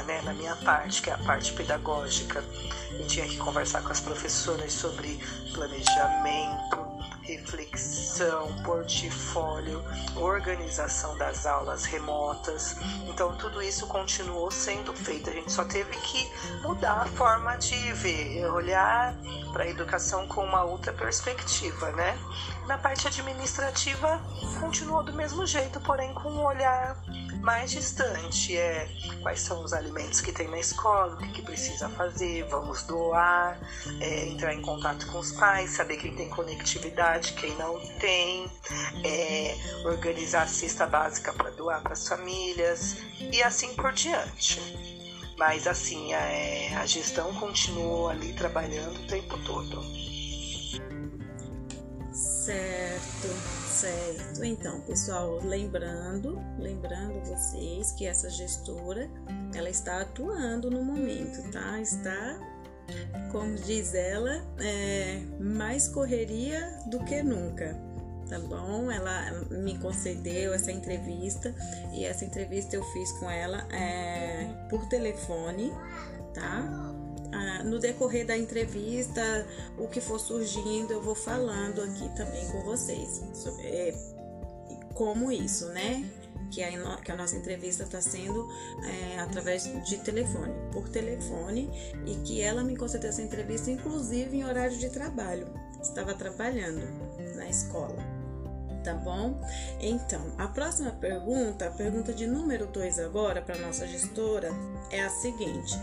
S2: né? Na minha parte, que é a parte pedagógica. Eu tinha que conversar com as professoras sobre planejamento, reflexão, portfólio, organização das aulas remotas. Então, tudo isso continuou sendo feito. A gente só teve que mudar a forma de ver, olhar para a educação com uma outra perspectiva, né? Na parte administrativa, continuou do mesmo jeito, porém com um olhar mais distante. É quais são os alimentos que tem na escola, o que, que precisa fazer, vamos doar, é, entrar em contato com os pais, saber quem tem conectividade, quem não tem, é, organizar a cesta básica para doar para as famílias e assim por diante. Mas assim, a, é, a gestão continuou ali trabalhando o tempo todo.
S1: Certo, certo. Então, pessoal, lembrando, lembrando vocês que essa gestora, ela está atuando no momento, tá? Está, como diz ela, é, mais correria do que nunca, tá bom? Ela me concedeu essa entrevista e essa entrevista eu fiz com ela é, por telefone, tá? Ah, no decorrer da entrevista, o que for surgindo, eu vou falando aqui também com vocês sobre é, como isso, né? Que a, que a nossa entrevista está sendo é, através de telefone, por telefone, e que ela me concedeu essa entrevista, inclusive em horário de trabalho. Estava trabalhando na escola tá bom? Então, a próxima pergunta, a pergunta de número 2 agora para nossa gestora é a seguinte: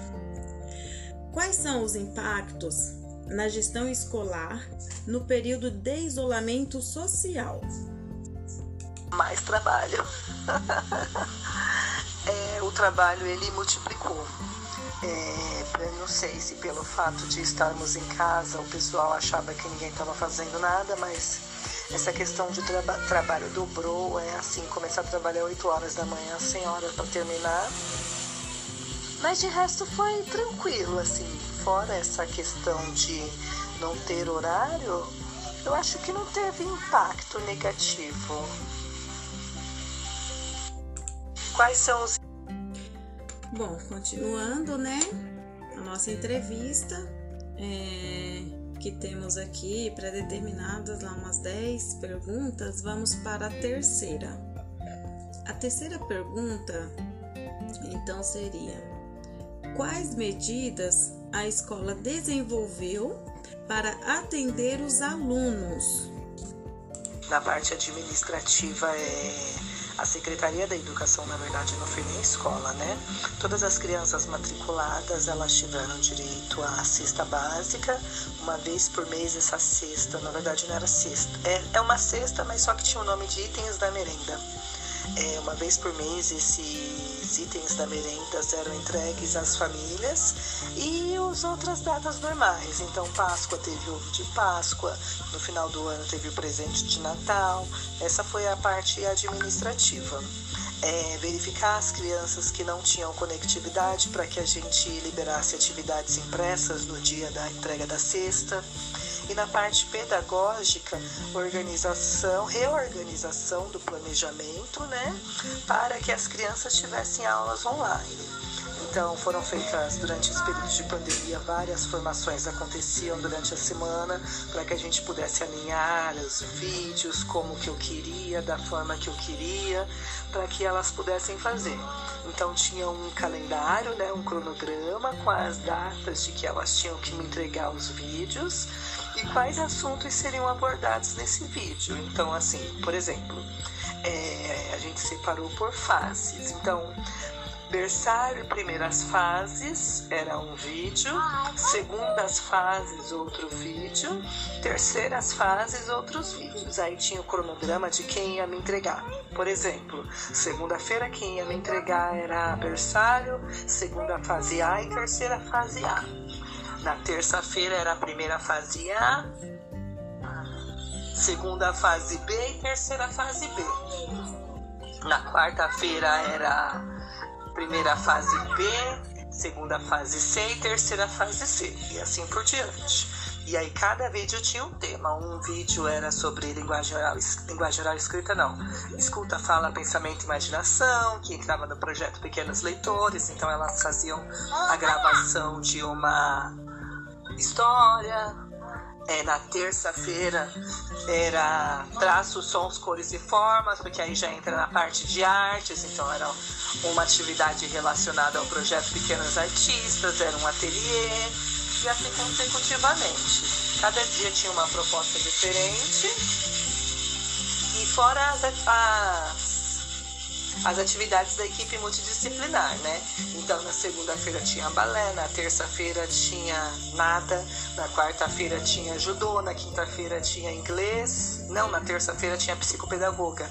S1: Quais são os impactos na gestão escolar no período de isolamento social?
S2: Mais trabalho. *laughs* é, o trabalho ele multiplicou. É, não sei se pelo fato de estarmos em casa o pessoal achava que ninguém estava fazendo nada, mas essa questão de traba trabalho dobrou, é assim, começar a trabalhar 8 horas da manhã, 100 horas para terminar. Mas de resto foi tranquilo, assim, fora essa questão de não ter horário, eu acho que não teve impacto negativo. Quais são os.
S1: Bom, continuando, né? A nossa entrevista. É que temos aqui pré-determinadas lá umas 10 perguntas, vamos para a terceira. A terceira pergunta, então, seria: Quais medidas a escola desenvolveu para atender os alunos?
S2: Na parte administrativa é a Secretaria da Educação, na verdade, não foi nem escola, né? Todas as crianças matriculadas, elas tiveram direito à cesta básica, uma vez por mês essa cesta, na verdade não era cesta, é, é uma cesta, mas só que tinha o nome de itens da merenda. É, uma vez por mês esses itens da merenda eram entregues às famílias e as outras datas normais. Então, Páscoa teve ovo de Páscoa, no final do ano teve o presente de Natal. Essa foi a parte administrativa. É, verificar as crianças que não tinham conectividade para que a gente liberasse atividades impressas no dia da entrega da cesta na parte pedagógica, organização, reorganização do planejamento, né, para que as crianças tivessem aulas online. Então, foram feitas durante esse período de pandemia várias formações aconteciam durante a semana para que a gente pudesse alinhar os vídeos como que eu queria, da forma que eu queria, para que elas pudessem fazer. Então tinha um calendário, né, um cronograma com as datas de que elas tinham que me entregar os vídeos e quais assuntos seriam abordados nesse vídeo. Então, assim, por exemplo, é, a gente separou por fases. Então, berçário, primeiras fases era um vídeo, segundas fases outro vídeo, terceiras fases outros vídeos. Aí tinha o cronograma de quem ia me entregar. Por exemplo, segunda-feira quem ia me entregar era berçário, segunda fase A e terceira fase A. Na terça-feira era a primeira fase A, segunda fase B e terceira fase B. Na quarta-feira era primeira fase B, segunda fase C e terceira fase C, e assim por diante. E aí cada vídeo tinha um tema. Um vídeo era sobre linguagem oral, linguagem oral escrita, não. Escuta, fala, pensamento e imaginação, que entrava no projeto Pequenos Leitores, então elas faziam a gravação de uma história. É, na terça-feira era traços, sons, cores e formas, porque aí já entra na parte de artes, então era uma atividade relacionada ao projeto Pequenos Artistas, era um ateliê, e assim consecutivamente. Cada dia tinha uma proposta diferente, e fora as as atividades da equipe multidisciplinar, né? Então, na segunda-feira tinha balé, na terça-feira tinha nada, na quarta-feira tinha judô, na quinta-feira tinha inglês, não, na terça-feira tinha psicopedagoga.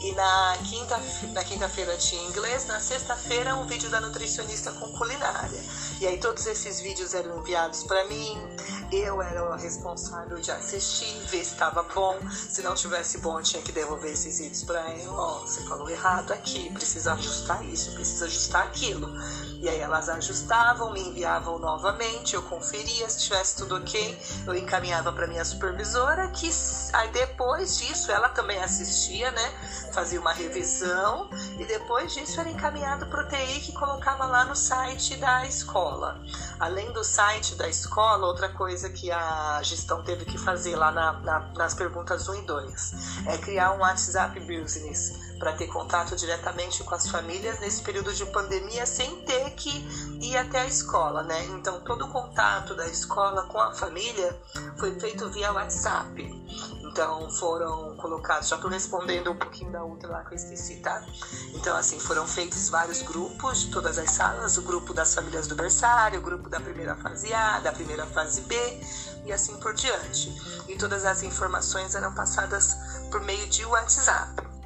S2: E na quinta na quinta-feira tinha inglês, na sexta-feira um vídeo da nutricionista com culinária. E aí todos esses vídeos eram enviados para mim. Eu era o responsável de assistir, ver se estava bom. Se não tivesse bom, eu tinha que devolver esses vídeos para ela. Ó, oh, você falou errado aqui, precisa ajustar isso, precisa ajustar aquilo. E aí elas ajustavam, me enviavam novamente, eu conferia se tivesse tudo ok, eu encaminhava para minha supervisora, que aí depois disso ela também assistia, né? Fazia uma revisão e depois disso era encaminhado para o TI que colocava lá no site da escola. Além do site da escola, outra coisa que a gestão teve que fazer lá na, na, nas perguntas 1 e 2 é criar um WhatsApp Business para ter contato diretamente com as famílias nesse período de pandemia sem ter que ir até a escola, né? Então todo o contato da escola com a família foi feito via WhatsApp. Então foram colocados, já estou respondendo um pouquinho da outra lá que eu esqueci, tá? Então, assim, foram feitos vários grupos de todas as salas, o grupo das famílias do berçário, o grupo da primeira fase A, da primeira fase B e assim por diante. E todas as informações eram passadas por meio de WhatsApp.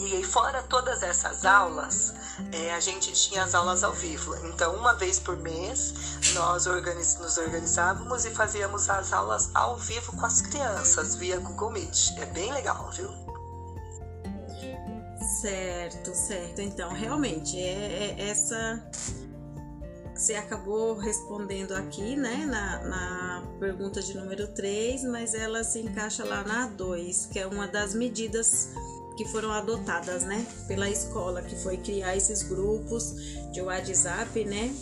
S2: E aí, fora todas essas aulas, é, a gente tinha as aulas ao vivo. Então, uma vez por mês, nós organiz, nos organizávamos e fazíamos as aulas ao vivo com as crianças via Google Meet. É bem legal, viu?
S1: Certo, certo. Então, realmente, é, é essa. Você acabou respondendo aqui, né, na, na pergunta de número 3, mas ela se encaixa lá na 2, que é uma das medidas que foram adotadas, né, pela escola, que foi criar esses grupos de WhatsApp, né?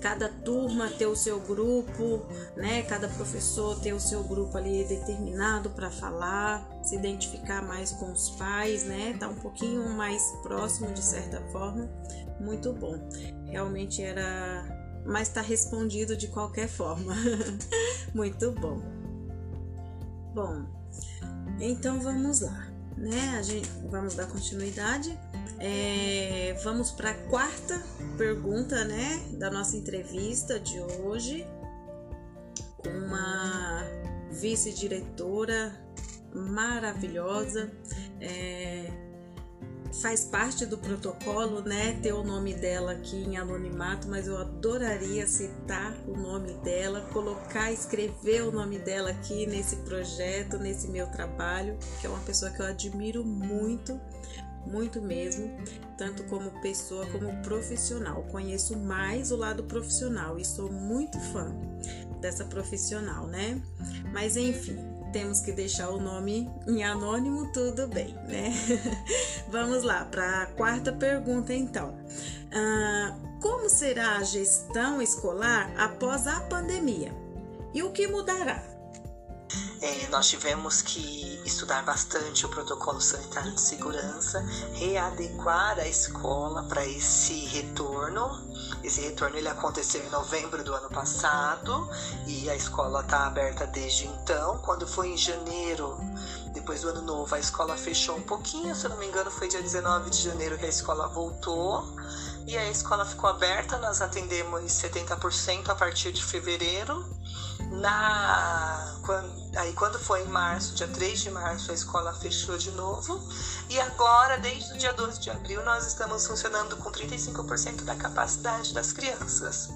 S1: Cada turma ter o seu grupo, né? Cada professor ter o seu grupo ali determinado para falar, se identificar mais com os pais, né? Tá um pouquinho mais próximo de certa forma. Muito bom. Realmente era, mas tá respondido de qualquer forma. *laughs* Muito bom. Bom, então vamos lá né? A gente, vamos dar continuidade. É, vamos para a quarta pergunta, né, da nossa entrevista de hoje com uma vice-diretora maravilhosa. É, faz parte do protocolo, né? Ter o nome dela aqui em anonimato, mas eu adoraria citar o nome dela, colocar, escrever o nome dela aqui nesse projeto, nesse meu trabalho, que é uma pessoa que eu admiro muito, muito mesmo, tanto como pessoa como profissional. Conheço mais o lado profissional e sou muito fã dessa profissional, né? Mas enfim, temos que deixar o nome em anônimo, tudo bem, né? *laughs* Vamos lá para a quarta pergunta, então. Ah, como será a gestão escolar após a pandemia? E o que mudará?
S2: É, nós tivemos que estudar bastante o protocolo sanitário de segurança, readequar a escola para esse retorno esse retorno ele aconteceu em novembro do ano passado e a escola está aberta desde então. Quando foi em janeiro, depois do ano novo, a escola fechou um pouquinho, se eu não me engano, foi dia 19 de janeiro que a escola voltou. E a escola ficou aberta, nós atendemos 70% a partir de fevereiro. Na, quando, aí quando foi em março, dia 3 de março, a escola fechou de novo. E agora, desde o dia 12 de abril, nós estamos funcionando com 35% da capacidade das crianças.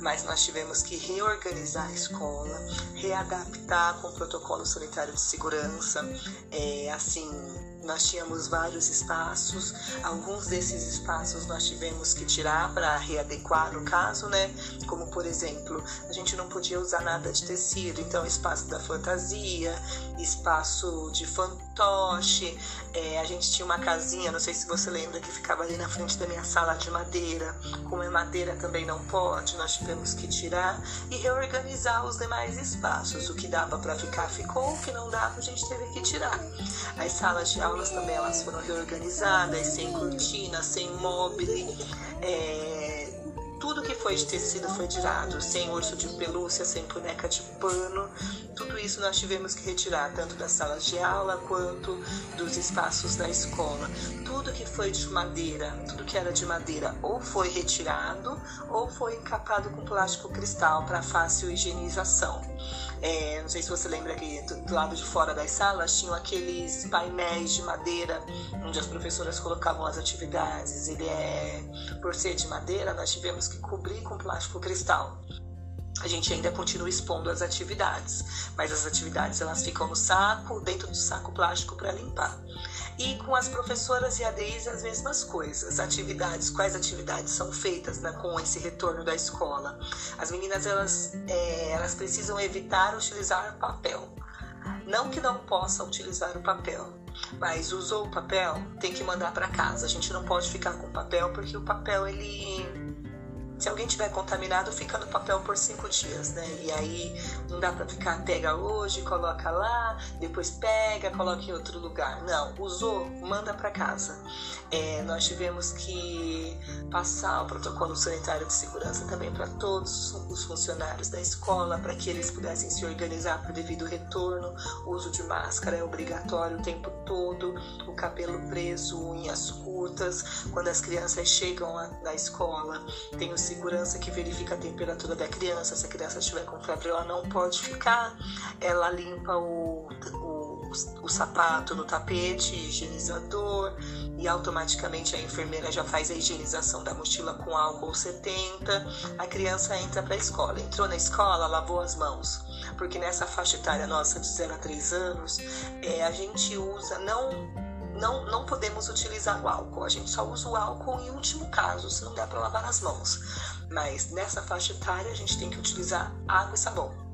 S2: Mas nós tivemos que reorganizar a escola, readaptar com o protocolo sanitário de segurança, é, assim, nós tínhamos vários espaços, alguns desses espaços nós tivemos que tirar para readequar no caso, né? Como por exemplo, a gente não podia usar nada de tecido, então espaço da fantasia, espaço de fantoche, é, a gente tinha uma casinha, não sei se você lembra, que ficava ali na frente da minha sala de madeira. Como é madeira também não pode, nós tivemos que tirar e reorganizar os demais espaços. O que dava para ficar ficou, o que não dava a gente teve que tirar. As salas de aulas também elas foram reorganizadas, sem cortina, sem mobile. É, tudo que foi de tecido foi tirado, sem urso de pelúcia, sem boneca de pano. Tudo isso nós tivemos que retirar, tanto das salas de aula quanto dos espaços da escola. Tudo que foi de madeira, tudo que era de madeira, ou foi retirado ou foi encapado com plástico cristal para fácil higienização. É, não sei se você lembra que do lado de fora das salas tinham aqueles painéis de madeira onde as professoras colocavam as atividades. Ele é, por ser de madeira, nós tivemos que cobrir com plástico cristal a gente ainda continua expondo as atividades, mas as atividades elas ficam no saco, dentro do saco plástico para limpar. E com as professoras e ADIs as mesmas coisas. Atividades, quais atividades são feitas né, com esse retorno da escola? As meninas elas, é, elas precisam evitar utilizar papel. Não que não possam utilizar o papel, Mas usou o papel, tem que mandar para casa. A gente não pode ficar com o papel porque o papel ele se alguém tiver contaminado, fica no papel por cinco dias, né? E aí não dá para ficar, pega hoje, coloca lá, depois pega, coloca em outro lugar. Não, usou, manda para casa. É, nós tivemos que passar o protocolo sanitário de segurança também para todos os funcionários da escola, para que eles pudessem se organizar para o devido retorno. O uso de máscara é obrigatório o tempo todo, o cabelo preso, unhas curtas. Quando as crianças chegam na escola, tem o segurança que verifica a temperatura da criança. Se a criança estiver com febre, ela não pode ficar. Ela limpa o, o, o sapato no tapete higienizador e automaticamente a enfermeira já faz a higienização da mochila com álcool 70. A criança entra para a escola. Entrou na escola, lavou as mãos. Porque nessa faixa etária nossa de 0 a 3 anos, é, a gente usa, não não, não podemos utilizar o álcool. A gente só usa o álcool em último caso, se não der para lavar as mãos. Mas nessa faixa etária a gente tem que utilizar água e sabão.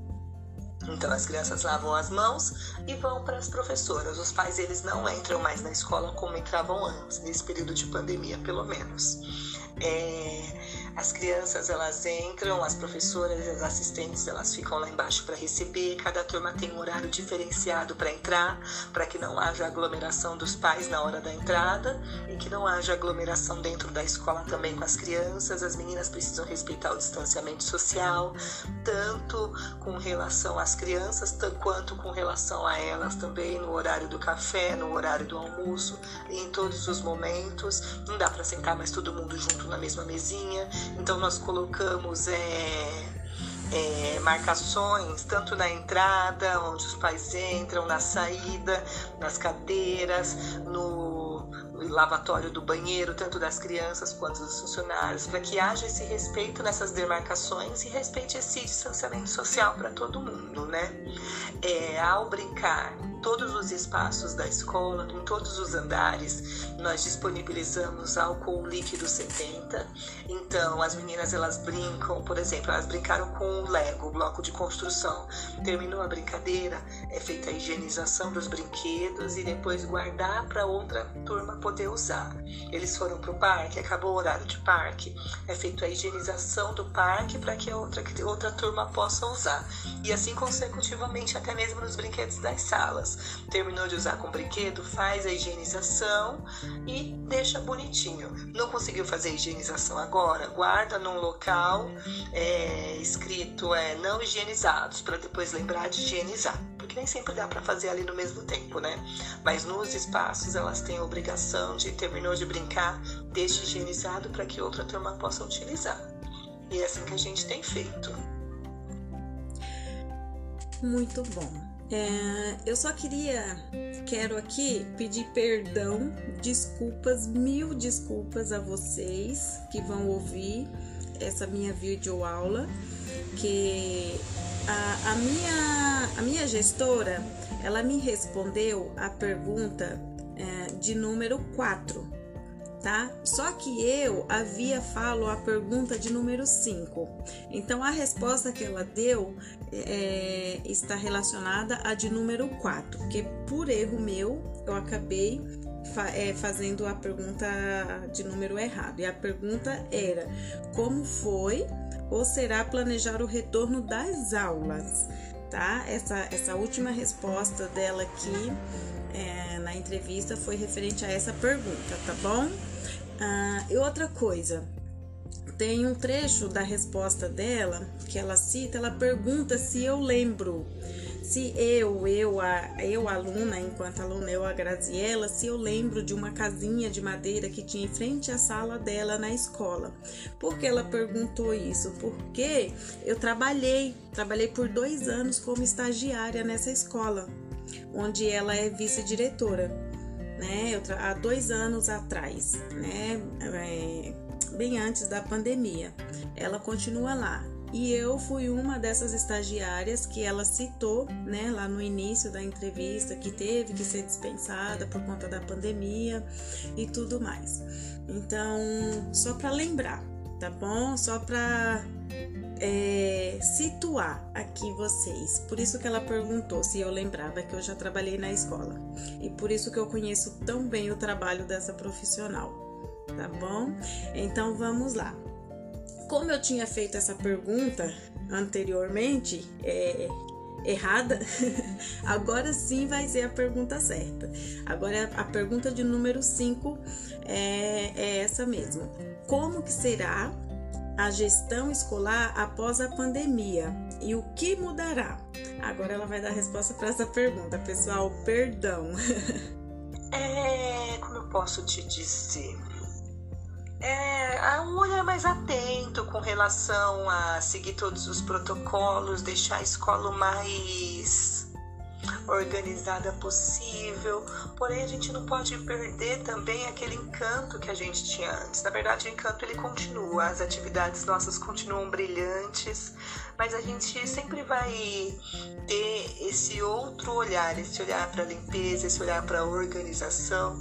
S2: Então as crianças lavam as mãos e vão para as professoras. Os pais eles não entram mais na escola como entravam antes, nesse período de pandemia, pelo menos. É, as crianças elas entram, as professoras as assistentes elas ficam lá embaixo para receber. Cada turma tem um horário diferenciado para entrar, para que não haja aglomeração dos pais na hora da entrada e que não haja aglomeração dentro da escola também com as crianças. As meninas precisam respeitar o distanciamento social, tanto com relação às crianças, quanto com relação a elas também no horário do café, no horário do almoço, em todos os momentos. Não dá para sentar mais todo mundo junto na mesma mesinha. Então nós colocamos é, é, marcações tanto na entrada, onde os pais entram, na saída, nas cadeiras, no, lavatório do banheiro, tanto das crianças quanto dos funcionários, para que haja esse respeito nessas demarcações e respeite esse distanciamento social para todo mundo, né? É, ao brincar todos os espaços da escola, em todos os andares, nós disponibilizamos álcool líquido 70. Então, as meninas elas brincam, por exemplo, elas brincaram com o Lego, o bloco de construção. Terminou a brincadeira, é feita a higienização dos brinquedos e depois guardar para outra turma poder usar. Eles foram para o parque, acabou o horário de parque, é feita a higienização do parque para que outra, que outra turma possa usar. E assim consecutivamente, até mesmo nos brinquedos das salas. Terminou de usar com brinquedo, faz a higienização e deixa bonitinho. Não conseguiu fazer a higienização agora? Guarda num local é, escrito é, não higienizados, para depois lembrar de higienizar. Porque nem sempre dá para fazer ali no mesmo tempo, né? Mas nos espaços elas têm a obrigação de terminou de brincar, deixe higienizado para que outra turma possa utilizar. E é assim que a gente tem feito.
S1: Muito bom. É, eu só queria, quero aqui pedir perdão, desculpas, mil desculpas a vocês que vão ouvir essa minha videoaula, que a, a, minha, a minha gestora, ela me respondeu a pergunta é, de número 4 tá? Só que eu havia falo a pergunta de número 5. Então a resposta que ela deu é, está relacionada à de número 4, porque por erro meu eu acabei fa é, fazendo a pergunta de número errado. E a pergunta era: como foi ou será planejar o retorno das aulas? Tá? Essa, essa última resposta dela aqui é, na entrevista foi referente a essa pergunta, tá bom? Ah, e outra coisa, tem um trecho da resposta dela que ela cita, ela pergunta se eu lembro, se eu, eu, a, eu aluna, enquanto aluna, eu a Graziella, se eu lembro de uma casinha de madeira que tinha em frente à sala dela na escola. Por que ela perguntou isso? Porque eu trabalhei, trabalhei por dois anos como estagiária nessa escola, onde ela é vice-diretora né? há dois anos atrás, né? É, bem antes da pandemia. Ela continua lá. E eu fui uma dessas estagiárias que ela citou, né, lá no início da entrevista, que teve que ser dispensada por conta da pandemia e tudo mais. Então, só para lembrar, tá bom? Só para é, situar aqui vocês. Por isso que ela perguntou se eu lembrava que eu já trabalhei na escola e por isso que eu conheço tão bem o trabalho dessa profissional, tá bom? Então vamos lá. Como eu tinha feito essa pergunta anteriormente, é, errada, *laughs* agora sim vai ser a pergunta certa. Agora a pergunta de número 5 é, é essa mesmo. Como que será a gestão escolar após a pandemia e o que mudará? Agora ela vai dar a resposta para essa pergunta, pessoal. Perdão. *laughs*
S2: É, como eu posso te dizer? É um olhar mais atento com relação a seguir todos os protocolos, deixar a escola mais organizada possível. Porém, a gente não pode perder também aquele encanto que a gente tinha antes. Na verdade, o encanto ele continua, as atividades nossas continuam brilhantes, mas a gente sempre vai ter esse outro olhar, esse olhar para a limpeza, esse olhar para a organização,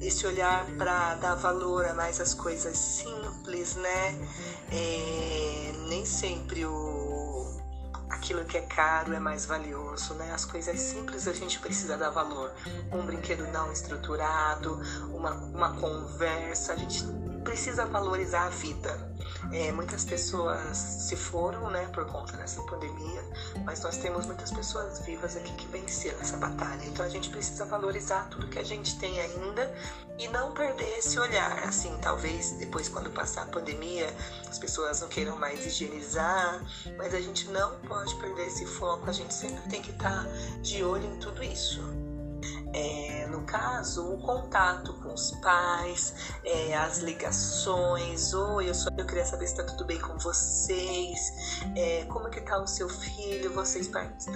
S2: esse olhar para dar valor a mais as coisas simples, né? É, nem sempre o aquilo que é caro é mais valioso, né? As coisas simples a gente precisa dar valor. Um brinquedo não estruturado, uma, uma conversa, a gente precisa valorizar a vida. É, muitas pessoas se foram, né, por conta dessa pandemia, mas nós temos muitas pessoas vivas aqui que venceram essa batalha. Então a gente precisa valorizar tudo que a gente tem ainda e não perder esse olhar. Assim, talvez depois, quando passar a pandemia, as pessoas não queiram mais higienizar, mas a gente não pode perder esse foco. A gente sempre tem que estar de olho em tudo isso é, no caso, o contato com os pais, é, as ligações, oi, eu, sou, eu queria saber se está tudo bem com vocês, é, como que tá o seu filho, vocês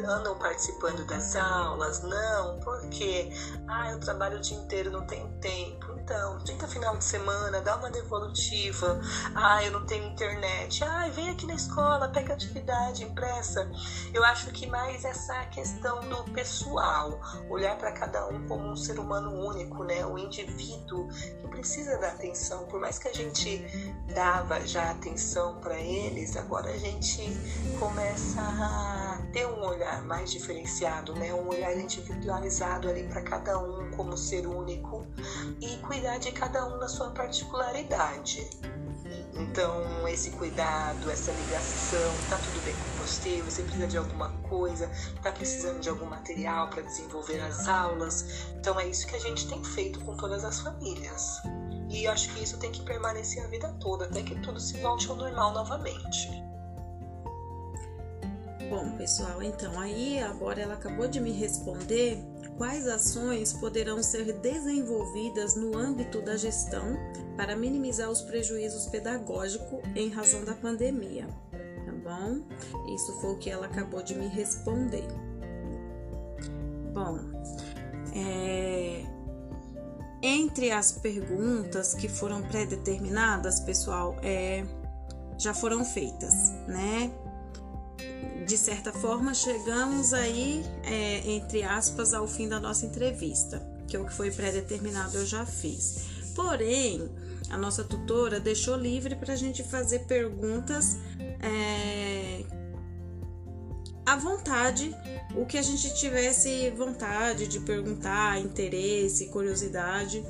S2: andam participando das aulas? Não, porque ah, eu trabalho o dia inteiro, não tenho tempo. Então, tenta final de semana, dá uma devolutiva. Ah, eu não tenho internet. Ah, vem aqui na escola, pega atividade impressa. Eu acho que mais essa questão do pessoal, olhar para cada um como um ser humano único, né? Um indivíduo que precisa da atenção. Por mais que a gente dava já atenção para eles, agora a gente começa a ter um olhar mais diferenciado, né? Um olhar individualizado ali para cada um como ser único e cuidar de cada um na sua particularidade. Então, esse cuidado, essa ligação, tá tudo bem com você? Você precisa de alguma coisa? Tá precisando de algum material para desenvolver as aulas? Então, é isso que a gente tem feito com todas as famílias. E acho que isso tem que permanecer a vida toda, até que tudo se volte ao normal novamente.
S1: Bom, pessoal, então aí agora ela acabou de me responder quais ações poderão ser desenvolvidas no âmbito da gestão para minimizar os prejuízos pedagógicos em razão da pandemia. Tá bom? Isso foi o que ela acabou de me responder. Bom, é, entre as perguntas que foram pré-determinadas, pessoal, é, já foram feitas, né? De certa forma, chegamos aí, é, entre aspas, ao fim da nossa entrevista, que é o que foi pré-determinado eu já fiz. Porém, a nossa tutora deixou livre para a gente fazer perguntas é, à vontade, o que a gente tivesse vontade de perguntar, interesse, curiosidade,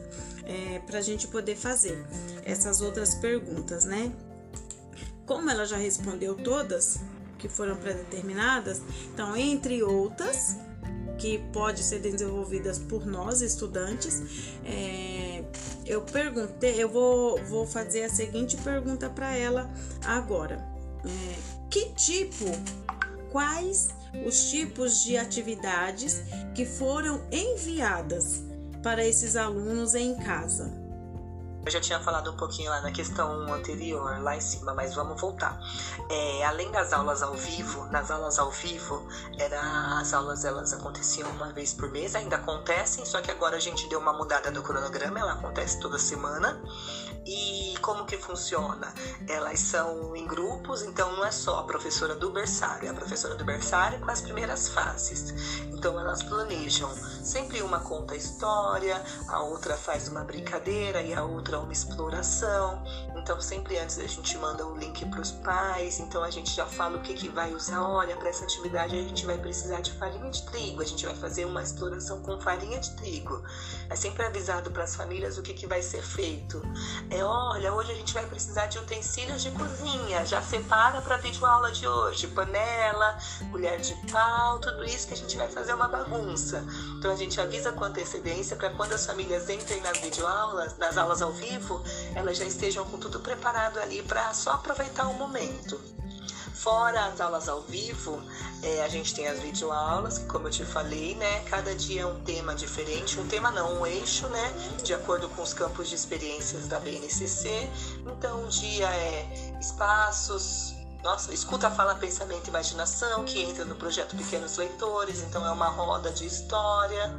S1: é, para a gente poder fazer essas outras perguntas, né? Como ela já respondeu todas, que foram predeterminadas. Então, entre outras, que pode ser desenvolvidas por nós estudantes, é, eu perguntei, eu vou, vou fazer a seguinte pergunta para ela agora: é, que tipo, quais os tipos de atividades que foram enviadas para esses alunos em casa?
S2: Eu já tinha falado um pouquinho lá na questão anterior, lá em cima, mas vamos voltar. É, além das aulas ao vivo, nas aulas ao vivo, era, as aulas elas aconteciam uma vez por mês, ainda acontecem, só que agora a gente deu uma mudada no cronograma, ela acontece toda semana. E como que funciona? Elas são em grupos, então não é só a professora do berçário, é a professora do berçário com as primeiras fases. Então elas planejam Sempre uma conta a história, a outra faz uma brincadeira e a outra uma exploração. Então, sempre antes a gente manda o link para os pais. Então, a gente já fala o que, que vai usar. Olha, para essa atividade a gente vai precisar de farinha de trigo. A gente vai fazer uma exploração com farinha de trigo. É sempre avisado para as famílias o que, que vai ser feito. É, olha, hoje a gente vai precisar de utensílios de cozinha. Já separa para a videoaula de hoje. Panela, colher de pau, tudo isso que a gente vai fazer uma bagunça. Então, a gente avisa com antecedência para quando as famílias entrem nas videoaulas, nas aulas ao vivo, elas já estejam com tudo tudo preparado ali para só aproveitar o momento. Fora as aulas ao vivo, é, a gente tem as videoaulas, que como eu te falei, né, cada dia é um tema diferente, um tema não, um eixo, né, de acordo com os campos de experiências da BNCC. Então, um dia é espaços, nossa, escuta, fala, pensamento e imaginação, que entra no projeto Pequenos Leitores, então é uma roda de história.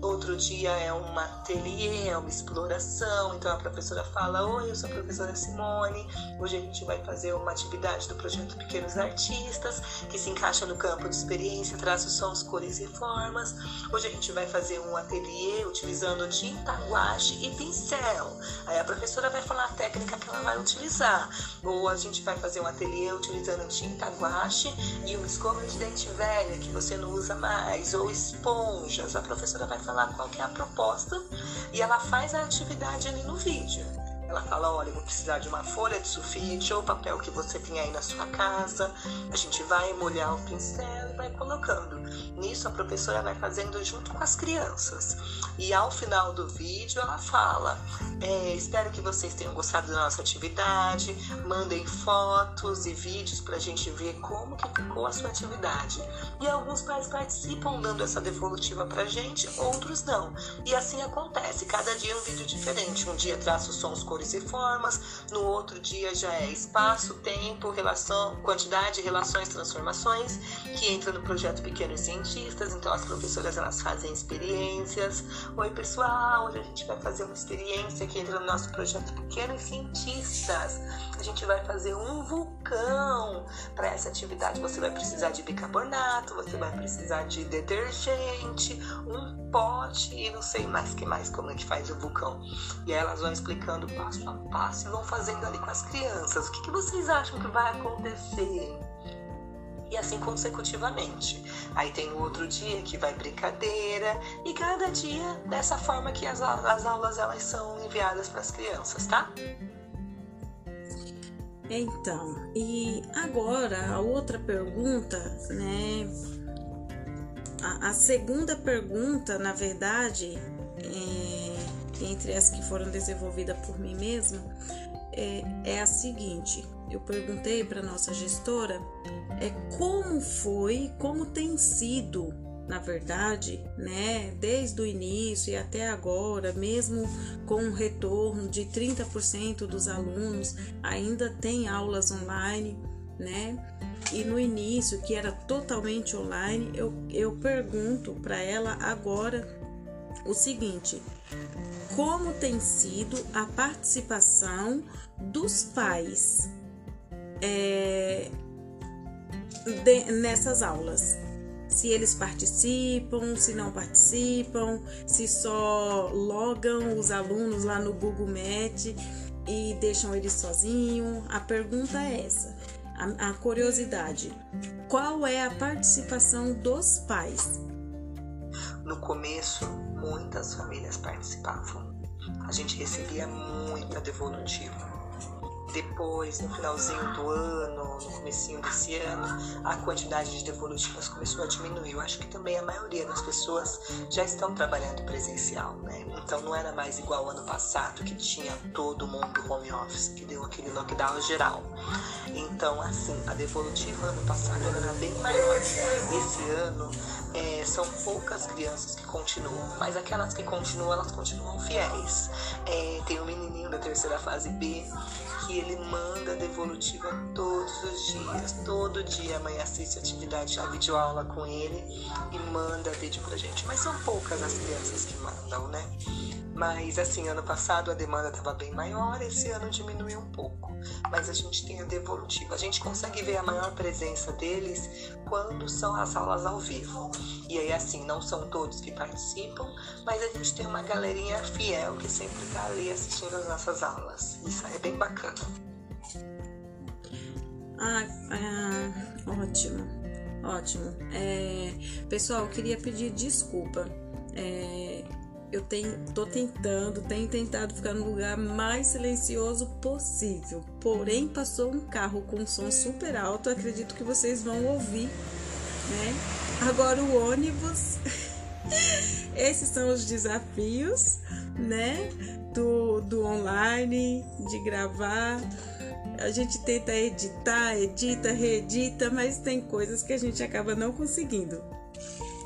S2: Outro dia é um ateliê, é uma exploração. Então a professora fala: Oi, eu sou a professora Simone. Hoje a gente vai fazer uma atividade do projeto Pequenos Artistas, que se encaixa no campo de experiência, traços, sons, cores e formas. Hoje a gente vai fazer um ateliê utilizando tinta, guache e pincel. Aí a professora vai falar a técnica que ela vai utilizar. Ou a gente vai fazer um ateliê utilizando tinta, guache e uma escova de dente velha que você não usa mais, ou esponjas. A professora vai falar qual que é a proposta e ela faz a atividade ali no vídeo. Ela fala, olha, vou precisar de uma folha de sulfite ou papel que você tem aí na sua casa. A gente vai molhar o pincel e vai colocando. Nisso a professora vai fazendo junto com as crianças. E ao final do vídeo ela fala, é, espero que vocês tenham gostado da nossa atividade. Mandem fotos e vídeos para a gente ver como que ficou a sua atividade. E alguns pais participam dando essa devolutiva para gente, outros não. E assim acontece, cada dia um vídeo diferente. Um dia traça os sons cores e formas, no outro dia já é espaço, tempo, relação, quantidade, relações, transformações, que entra no projeto Pequenos Cientistas, então as professoras elas fazem experiências. Oi pessoal, hoje a gente vai fazer uma experiência que entra no nosso projeto Pequenos Cientistas. A gente vai fazer um vulcão. Para essa atividade você vai precisar de bicarbonato, você vai precisar de detergente, um pote e não sei mais que mais como é que faz o vulcão. E aí elas vão explicando passo a passo e vão fazendo ali com as crianças. O que, que vocês acham que vai acontecer? E assim consecutivamente. Aí tem o outro dia que vai brincadeira e cada dia dessa forma que as, as aulas elas são enviadas para as crianças, tá?
S1: Então, e agora a outra pergunta, né? A, a segunda pergunta, na verdade, é, entre as que foram desenvolvidas por mim mesma, é, é a seguinte: eu perguntei para nossa gestora é como foi, como tem sido, na verdade, né, desde o início e até agora, mesmo com um retorno de 30% dos alunos, ainda tem aulas online, né? E no início, que era totalmente online, eu, eu pergunto para ela agora o seguinte: como tem sido a participação dos pais é, de, nessas aulas? Se eles participam, se não participam, se só logam os alunos lá no Google Meet e deixam eles sozinhos. A pergunta é essa a, a curiosidade: qual é a participação dos pais?
S2: No começo, muitas famílias participavam. A gente recebia muita devolutiva depois, no finalzinho do ano, no comecinho desse ano, a quantidade de devolutivas começou a diminuir. Eu acho que também a maioria das pessoas já estão trabalhando presencial, né? Então não era mais igual ano passado, que tinha todo mundo home office, que deu aquele lockdown geral. Então, assim, a devolutiva ano passado era bem maior. Esse ano é, são poucas crianças que continuam, mas aquelas que continuam, elas continuam fiéis. É, tem um menininho da terceira fase B que ele manda devolutiva todos os dias. Todo dia a mãe assiste atividade, a videoaula com ele e manda vídeo pra gente. Mas são poucas as crianças que mandam, né? Mas assim, ano passado a demanda estava bem maior, esse ano diminuiu um pouco. Mas a gente tem a devolutiva. A gente consegue ver a maior presença deles quando são as aulas ao vivo. E aí, assim, não são todos que participam, mas a gente tem uma galerinha fiel que sempre está ali assistindo as nossas aulas. Isso é bem bacana.
S1: Ah, ah ótimo, ótimo. É, pessoal, eu queria pedir desculpa. É, eu tenho, tô tentando, tenho tentado ficar no lugar mais silencioso possível. Porém, passou um carro com som super alto, acredito que vocês vão ouvir, né? Agora o ônibus. *laughs* Esses são os desafios, né? Do, do online, de gravar. A gente tenta editar, edita, reedita, mas tem coisas que a gente acaba não conseguindo.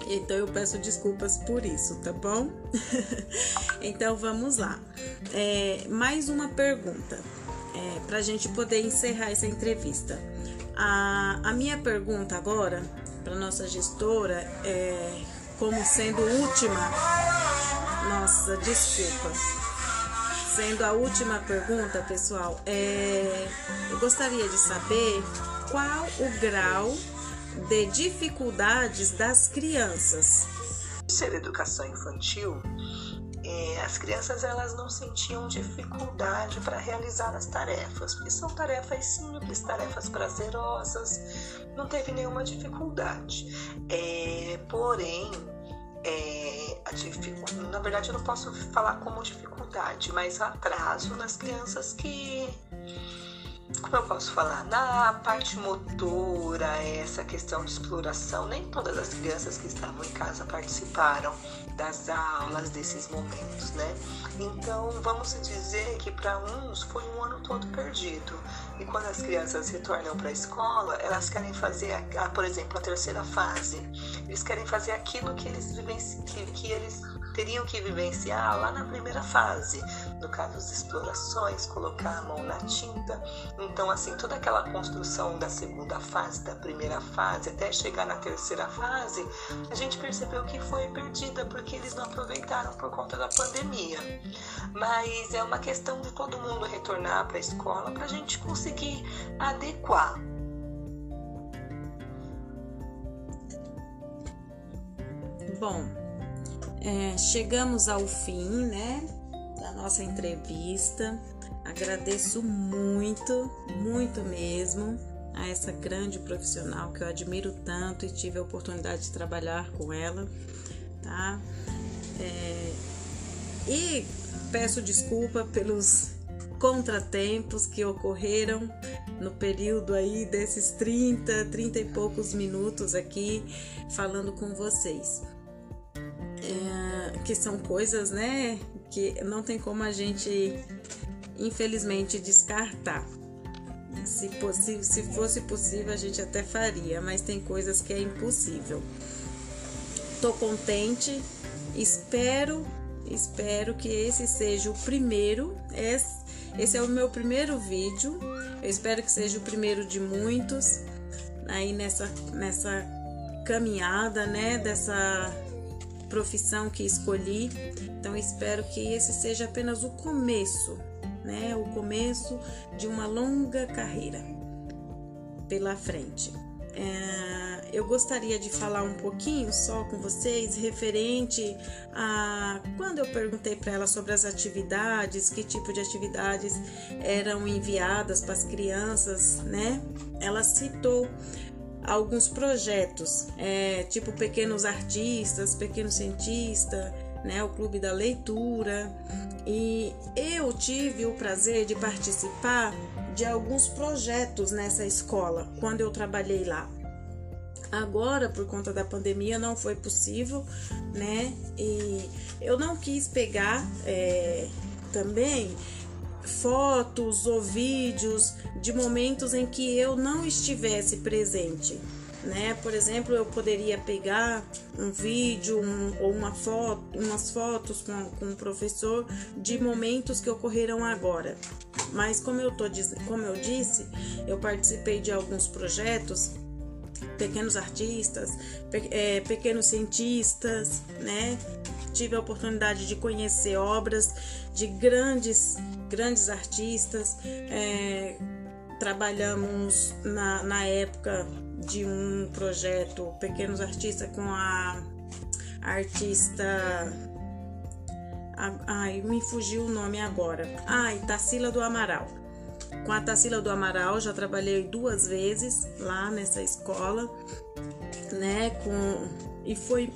S1: Então eu peço desculpas por isso, tá bom? *laughs* então vamos lá. É, mais uma pergunta é, para a gente poder encerrar essa entrevista. A, a minha pergunta agora para nossa gestora é como sendo última. Nossa, desculpa. Sendo a última pergunta, pessoal, é, eu gostaria de saber qual o grau de dificuldades das crianças.
S2: Ser educação infantil, é, as crianças elas não sentiam dificuldade para realizar as tarefas, porque são tarefas simples, tarefas prazerosas, não teve nenhuma dificuldade. É, porém, é, na verdade eu não posso falar como dificuldade, mas atraso nas crianças que como eu posso falar, na parte motora, essa questão de exploração, nem todas as crianças que estavam em casa participaram das aulas, desses momentos, né? Então, vamos dizer que para uns foi um ano todo perdido. E quando as crianças retornam para a escola, elas querem fazer, a, por exemplo, a terceira fase. Eles querem fazer aquilo que eles, que, que eles teriam que vivenciar lá na primeira fase, no caso das explorações, colocar a mão na tinta. Então, assim, toda aquela construção da segunda fase, da primeira fase, até chegar na terceira fase, a gente percebeu que foi perdida porque eles não aproveitaram por conta da pandemia. Mas é uma questão de todo mundo retornar para a escola para a gente conseguir adequar
S1: Bom, é, chegamos ao fim, né, da nossa entrevista. Agradeço muito, muito mesmo a essa grande profissional que eu admiro tanto e tive a oportunidade de trabalhar com ela, tá? É, e peço desculpa pelos contratempos que ocorreram no período aí desses 30, 30 e poucos minutos aqui falando com vocês é, que são coisas, né, que não tem como a gente, infelizmente, descartar. Se, fosse, se fosse possível, a gente até faria, mas tem coisas que é impossível. Tô contente, espero, espero que esse seja o primeiro. Esse, esse é o meu primeiro vídeo. Eu espero que seja o primeiro de muitos aí nessa, nessa caminhada, né, dessa profissão que escolhi. Então espero que esse seja apenas o começo, né? O começo de uma longa carreira pela frente. É, eu gostaria de falar um pouquinho só com vocês referente a quando eu perguntei para ela sobre as atividades, que tipo de atividades eram enviadas para as crianças, né? Ela citou alguns projetos, é, tipo Pequenos Artistas, Pequeno Cientista, né, o Clube da Leitura. E eu tive o prazer de participar de alguns projetos nessa escola quando eu trabalhei lá. Agora, por conta da pandemia, não foi possível, né? E eu não quis pegar é, também fotos ou vídeos de momentos em que eu não estivesse presente. Né? Por exemplo, eu poderia pegar um vídeo um, ou uma foto, umas fotos com, com o professor de momentos que ocorreram agora. mas como eu, tô, como eu disse, eu participei de alguns projetos pequenos artistas, pe é, pequenos cientistas, né? Tive a oportunidade de conhecer obras de grandes, grandes artistas. É, trabalhamos na, na época de um projeto Pequenos Artistas com a artista. Ai, me fugiu o nome agora. Ai, Tarsila do Amaral. Com a Tarsila do Amaral já trabalhei duas vezes lá nessa escola, né? Com e foi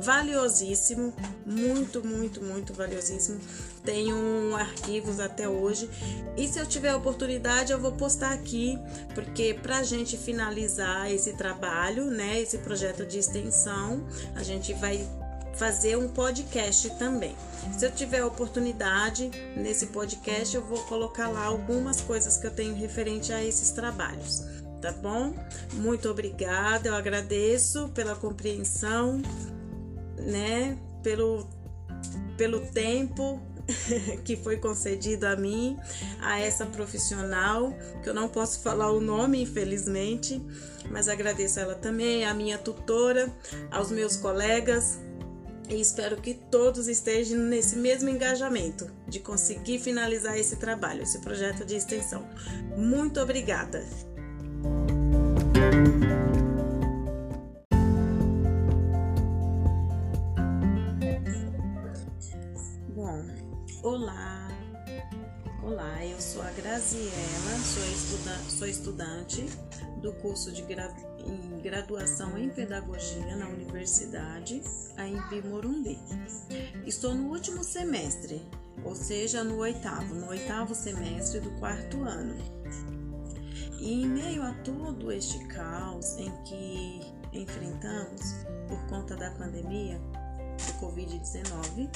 S1: valiosíssimo, muito, muito, muito valiosíssimo. Tenho arquivos até hoje e se eu tiver oportunidade eu vou postar aqui, porque para a gente finalizar esse trabalho, né, esse projeto de extensão, a gente vai fazer um podcast também. Se eu tiver oportunidade nesse podcast, eu vou colocar lá algumas coisas que eu tenho referente a esses trabalhos, tá bom? Muito obrigada, eu agradeço pela compreensão, né? Pelo, pelo tempo *laughs* que foi concedido a mim, a essa profissional, que eu não posso falar o nome, infelizmente, mas agradeço ela também, a minha tutora, aos meus colegas, e espero que todos estejam nesse mesmo engajamento de conseguir finalizar esse trabalho, esse projeto de extensão. Muito obrigada! Eu sou a Graziela, sou, estuda sou estudante do curso de graduação em graduação em pedagogia na universidade, a Embi Morumbi. Estou no último semestre, ou seja, no oitavo, no oitavo semestre do quarto ano. E em meio a todo este caos em que enfrentamos por conta da pandemia do Covid-19,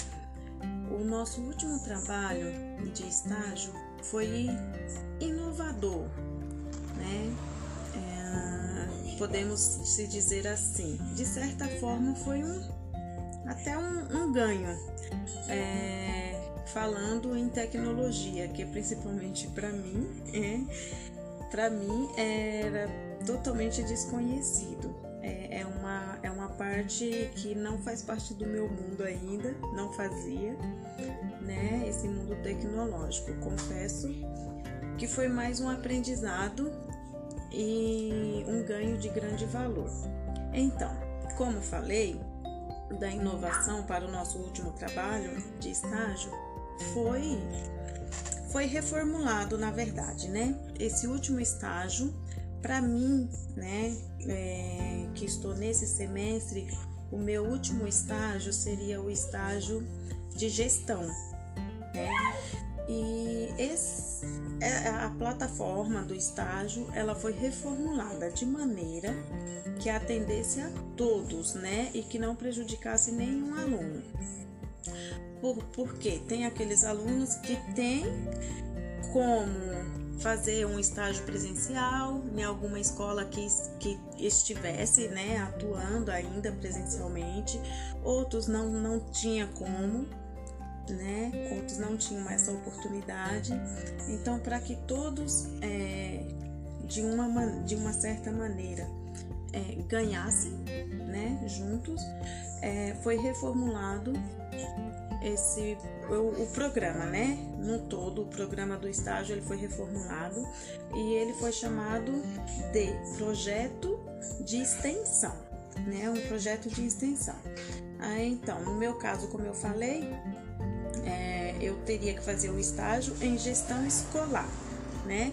S1: o nosso último trabalho de estágio foi inovador, né? podemos se dizer assim. De certa forma, foi um até um, um ganho. É, falando em tecnologia, que principalmente para mim, é, para mim era totalmente desconhecido. É, é, uma, é uma parte que não faz parte do meu mundo ainda, não fazia, né? Esse mundo tecnológico. Confesso que foi mais um aprendizado e um ganho de grande valor. Então, como falei, da inovação para o nosso último trabalho de estágio foi foi reformulado na verdade, né? Esse último estágio, para mim, né, é, que estou nesse semestre, o meu último estágio seria o estágio de gestão, né? E esse, é, a plataforma do estágio ela foi reformulada de maneira que atendesse a todos, né, e que não prejudicasse nenhum aluno. Por, porque tem aqueles alunos que têm como fazer um estágio presencial em alguma escola que, que estivesse né, atuando ainda presencialmente, outros não, não tinha como né? Outros não tinham essa oportunidade. Então, para que todos, é, de, uma, de uma certa maneira, é, ganhassem, né? Juntos, é, foi reformulado esse o, o, programa, né? No todo, o programa do estágio ele foi reformulado e ele foi chamado de projeto de extensão, né? Um projeto de extensão. Aí, então, no meu caso, como eu falei, é, eu teria que fazer o estágio em gestão escolar, né?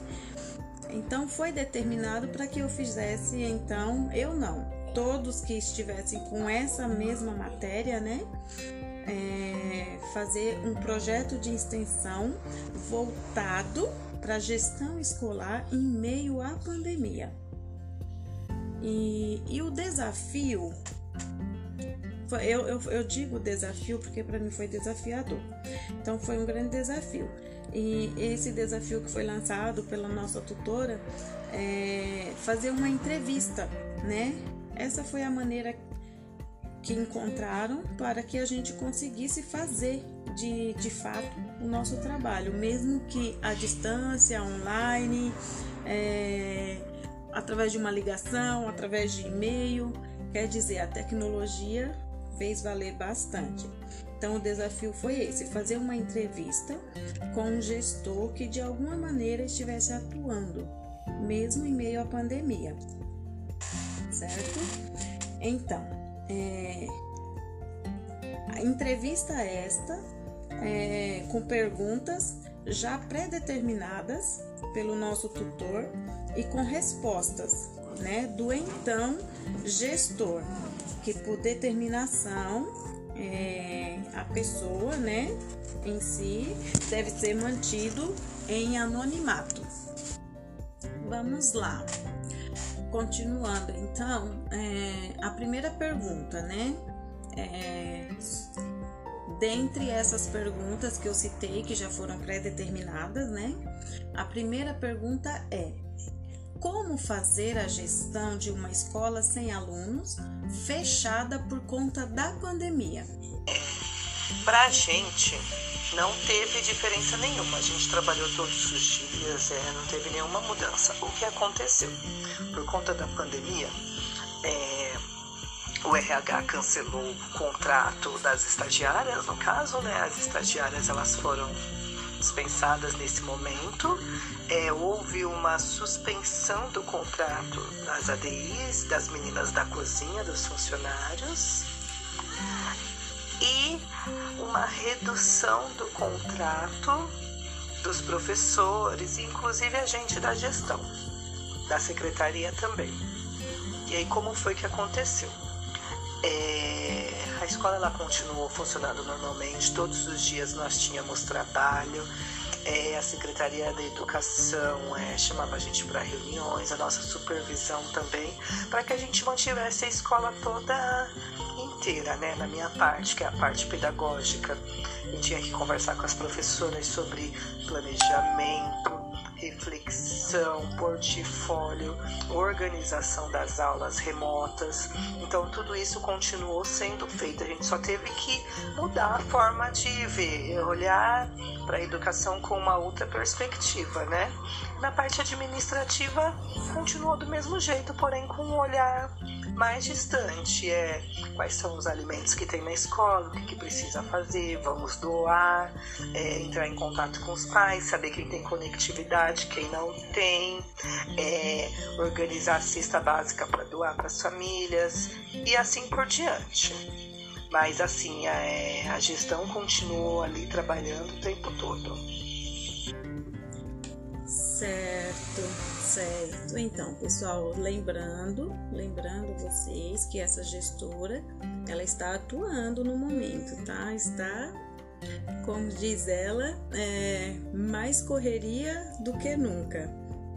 S1: Então foi determinado para que eu fizesse, então eu não, todos que estivessem com essa mesma matéria, né? É, fazer um projeto de extensão voltado para gestão escolar em meio à pandemia. E, e o desafio eu, eu, eu digo desafio porque para mim foi desafiador. Então foi um grande desafio. E esse desafio que foi lançado pela nossa tutora é fazer uma entrevista, né? Essa foi a maneira que encontraram para que a gente conseguisse fazer de, de fato o nosso trabalho, mesmo que à distância, online, é, através de uma ligação, através de e-mail. Quer dizer, a tecnologia fez valer bastante. Então, o desafio foi esse: fazer uma entrevista com um gestor que de alguma maneira estivesse atuando, mesmo em meio à pandemia. Certo? Então, é, entrevista esta é, com perguntas já pré-determinadas pelo nosso tutor e com respostas né, do então gestor, que por determinação é, a pessoa né, em si deve ser mantido em anonimato. Vamos lá. Continuando, então, é, a primeira pergunta, né? É, dentre essas perguntas que eu citei, que já foram pré-determinadas, né? A primeira pergunta é: como fazer a gestão de uma escola sem alunos fechada por conta da pandemia?
S2: Para a gente, não teve diferença nenhuma. A gente trabalhou todos os dias, é, não teve nenhuma mudança. O que aconteceu? Por conta da pandemia, é, o RH cancelou o contrato das estagiárias, no caso, né? As estagiárias elas foram dispensadas nesse momento. É, houve uma suspensão do contrato das ADIs, das meninas da cozinha, dos funcionários e uma redução do contrato dos professores, inclusive a gente da gestão, da secretaria também. E aí como foi que aconteceu? É, a escola ela continuou funcionando normalmente, todos os dias nós tínhamos trabalho, é, a Secretaria da Educação é, chamava a gente para reuniões, a nossa supervisão também, para que a gente mantivesse a escola toda inteira, né? Na minha parte, que é a parte pedagógica. Eu tinha que conversar com as professoras sobre planejamento, reflexão, portfólio, organização das aulas remotas. Então, tudo isso continuou sendo feito. A gente só teve que mudar a forma de ver, olhar para a educação com uma outra perspectiva, né? Na parte administrativa, continuou do mesmo jeito, porém com um olhar mais distante. É quais são os alimentos que tem na escola, o que, que precisa fazer, vamos doar, é, entrar em contato com os pais, saber quem tem conectividade, quem não tem, é, organizar a cesta básica para doar para as famílias e assim por diante. Mas assim, a, a gestão continuou ali trabalhando o tempo todo.
S1: Certo, certo. Então, pessoal, lembrando, lembrando vocês que essa gestora, ela está atuando no momento, tá? Está, como diz ela, é, mais correria do que nunca,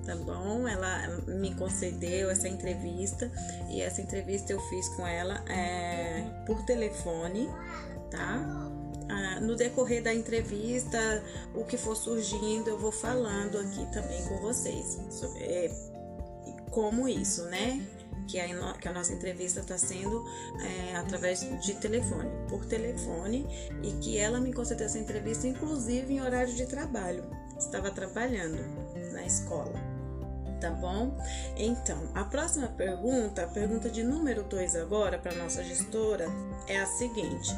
S1: tá bom? Ela me concedeu essa entrevista e essa entrevista eu fiz com ela é, por telefone, tá? Ah, no decorrer da entrevista, o que for surgindo, eu vou falando aqui também com vocês. Sobre, é, como isso, né? Que a, que a nossa entrevista está sendo é, através de telefone, por telefone, e que ela me concedeu essa entrevista, inclusive em horário de trabalho. Estava trabalhando na escola tá bom? Então, a próxima pergunta, a pergunta de número 2 agora para nossa gestora é a seguinte: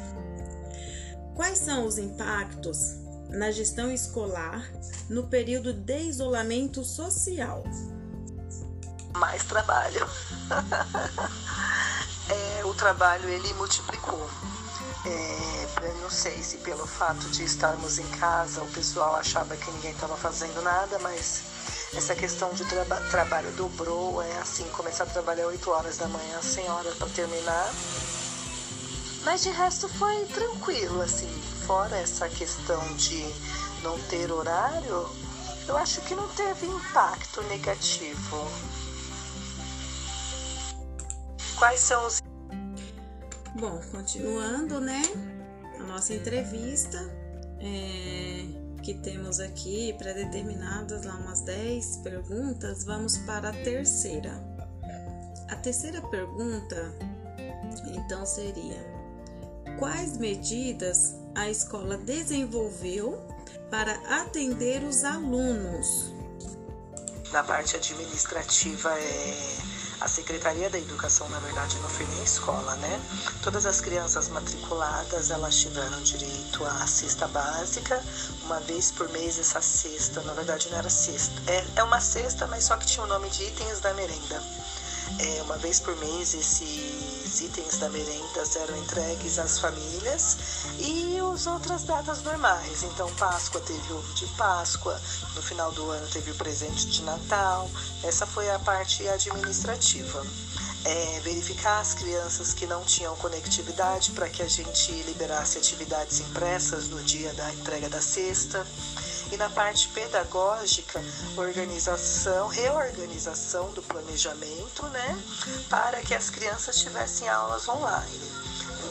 S1: Quais são os impactos na gestão escolar no período de isolamento social?
S2: Mais trabalho. *laughs* é, o trabalho ele multiplicou. É, não sei se pelo fato de estarmos em casa o pessoal achava que ninguém estava fazendo nada, mas essa questão de traba trabalho dobrou. É assim, começar a trabalhar 8 horas da manhã, sem hora para terminar mas de resto foi tranquilo, assim. Fora essa questão de não ter horário, eu acho que não teve impacto negativo. Quais são os.
S1: Bom, continuando, né? A nossa entrevista. É, que temos aqui pré-determinadas lá umas 10 perguntas, vamos para a terceira. A terceira pergunta Então seria: quais medidas a escola desenvolveu para atender os alunos?
S2: Na parte administrativa é a Secretaria da Educação, na verdade, não foi nem escola, né? Todas as crianças matriculadas, elas tiveram direito à cesta básica, uma vez por mês essa cesta, na verdade não era cesta, é, é uma cesta, mas só que tinha o nome de itens da merenda. É, uma vez por mês esses itens da merenda eram entregues às famílias e as outras datas normais. Então, Páscoa teve ovo de Páscoa, no final do ano teve o presente de Natal. Essa foi a parte administrativa. É, verificar as crianças que não tinham conectividade para que a gente liberasse atividades impressas no dia da entrega da cesta e na parte pedagógica, organização, reorganização do planejamento, né, para que as crianças tivessem aulas online.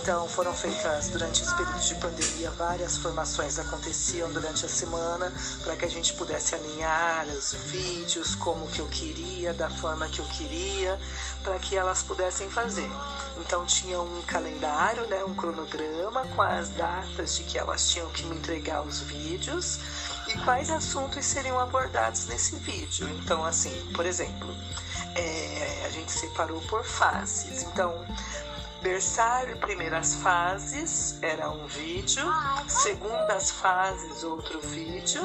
S2: Então, foram feitas durante esse período de pandemia várias formações aconteciam durante a semana para que a gente pudesse alinhar os vídeos como que eu queria, da forma que eu queria, para que elas pudessem fazer. Então tinha um calendário, né, um cronograma com as datas de que elas tinham que me entregar os vídeos e quais assuntos seriam abordados nesse vídeo. Então, assim, por exemplo, é, a gente separou por fases. Então, berçário, primeiras fases era um vídeo, segundas fases, outro vídeo,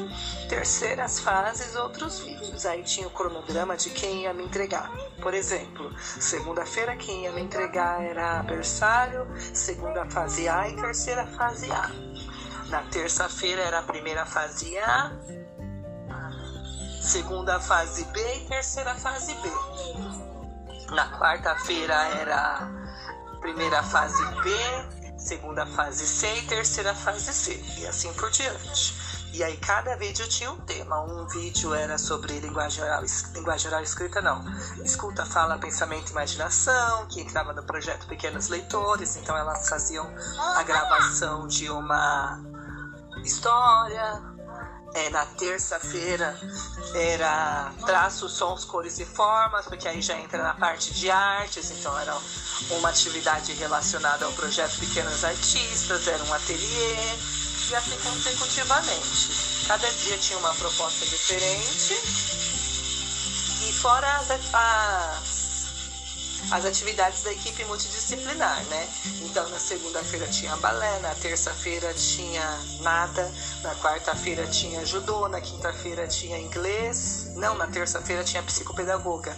S2: terceiras fases, outros vídeos. Aí tinha o cronograma de quem ia me entregar. Por exemplo, segunda-feira quem ia me entregar era berçário, segunda fase A e terceira fase A. Na terça-feira era a primeira fase A, segunda fase B e terceira fase B. Na quarta-feira era primeira fase B, segunda fase C e terceira fase C, e assim por diante. E aí cada vídeo tinha um tema. Um vídeo era sobre linguagem oral, linguagem oral escrita, não. Escuta, fala, pensamento e imaginação, que entrava no projeto Pequenos Leitores, então elas faziam a gravação de uma história. É, na terça-feira era traço, sons, cores e formas, porque aí já entra na parte de artes, então era uma atividade relacionada ao projeto Pequenos Artistas, era um ateliê, e assim consecutivamente. Cada dia tinha uma proposta diferente, e fora as as atividades da equipe multidisciplinar, né? Então, na segunda-feira tinha balé, na terça-feira tinha nada, na quarta-feira tinha judô, na quinta-feira tinha inglês, não, na terça-feira tinha psicopedagoga.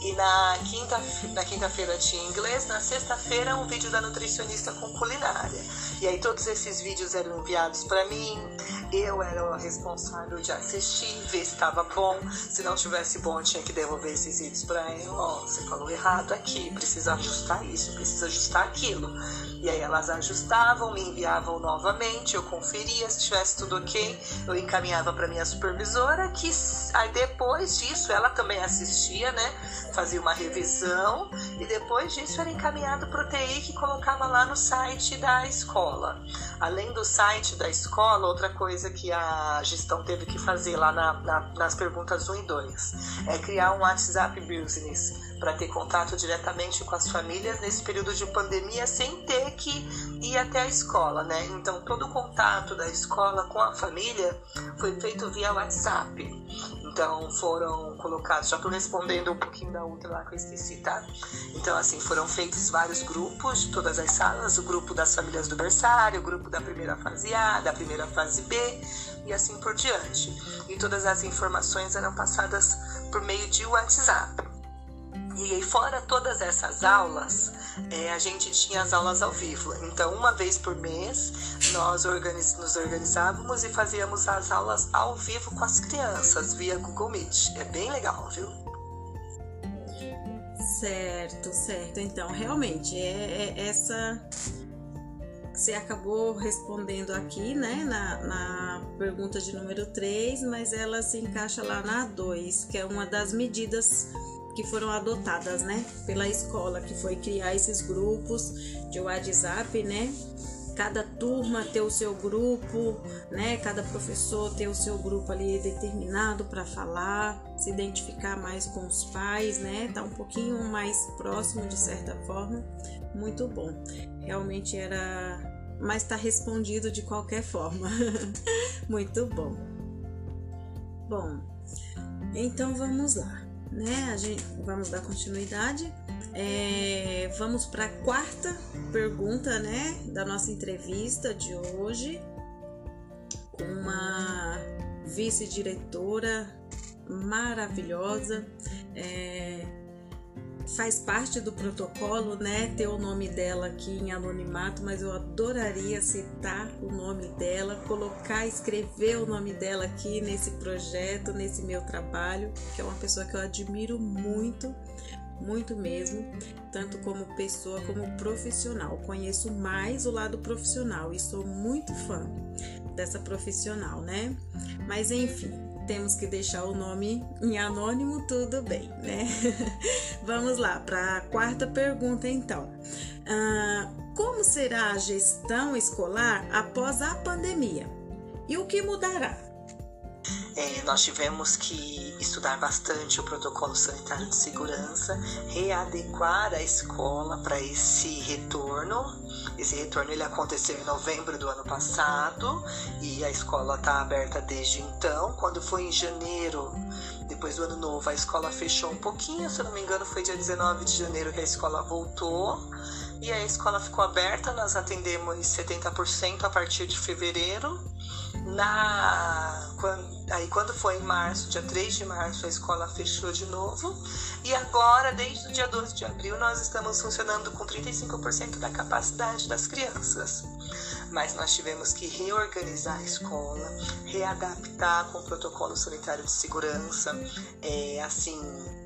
S2: E na quinta na quinta-feira tinha inglês, na sexta-feira um vídeo da nutricionista com culinária. E aí todos esses vídeos eram enviados para mim. Eu era o responsável de assistir, ver se estava bom. Se não tivesse bom, tinha que devolver esses vídeos para ela. Ó, oh, você falou errado aqui, precisa ajustar isso, precisa ajustar aquilo. E aí elas ajustavam, me enviavam novamente, eu conferia se tivesse tudo ok, eu encaminhava para minha supervisora, que aí depois disso ela também assistia, né? Fazia uma revisão e depois disso era encaminhado para o TI que colocava lá no site da escola. Além do site da escola, outra coisa que a gestão teve que fazer lá na, na, nas perguntas 1 e 2 é criar um WhatsApp Business para ter contato diretamente com as famílias nesse período de pandemia sem ter que ir até a escola, né? Então todo o contato da escola com a família foi feito via WhatsApp. Então foram colocados, já estou respondendo um pouquinho da outra lá que eu esqueci, tá? Então assim, foram feitos vários grupos de todas as salas, o grupo das famílias do berçário, o grupo da primeira fase A, da primeira fase B e assim por diante. E todas as informações eram passadas por meio de WhatsApp. E fora todas essas aulas, é, a gente tinha as aulas ao vivo. Então, uma vez por mês, nós organiz, nos organizávamos e fazíamos as aulas ao vivo com as crianças via Google Meet. É bem legal, viu?
S1: Certo, certo. Então, realmente, é, é essa você acabou respondendo aqui, né, na, na, pergunta de número 3, mas ela se encaixa lá na 2, que é uma das medidas que foram adotadas, né, pela escola, que foi criar esses grupos de WhatsApp, né, cada turma ter o seu grupo, né? Cada professor ter o seu grupo ali determinado para falar, se identificar mais com os pais, né? Tá um pouquinho mais próximo de certa forma. Muito bom. Realmente era, mas tá respondido de qualquer forma. *laughs* Muito bom. Bom, então vamos lá, né? A gente vamos dar continuidade. É, vamos para a quarta pergunta, né, da nossa entrevista de hoje com uma vice-diretora maravilhosa. É, faz parte do protocolo, né? Ter o nome dela aqui em anonimato, mas eu adoraria citar o nome dela, colocar, escrever o nome dela aqui nesse projeto, nesse meu trabalho, que é uma pessoa que eu admiro muito muito mesmo, tanto como pessoa como profissional. Conheço mais o lado profissional e sou muito fã dessa profissional, né? Mas enfim, temos que deixar o nome em anônimo, tudo bem, né? *laughs* Vamos lá para a quarta pergunta, então. Ah, como será a gestão escolar após a pandemia? E o que mudará?
S2: É, nós tivemos que estudar bastante o protocolo sanitário de segurança, readequar a escola para esse retorno. Esse retorno ele aconteceu em novembro do ano passado e a escola está aberta desde então. Quando foi em janeiro, depois do ano novo, a escola fechou um pouquinho, se eu não me engano, foi dia 19 de janeiro que a escola voltou. E a escola ficou aberta, nós atendemos 70% a partir de fevereiro na, quando, aí quando foi em março, dia 3 de março, a escola fechou de novo. E agora, desde o dia 12 de abril, nós estamos funcionando com 35% da capacidade das crianças. Mas nós tivemos que reorganizar a escola, readaptar com o protocolo sanitário de segurança, é, assim,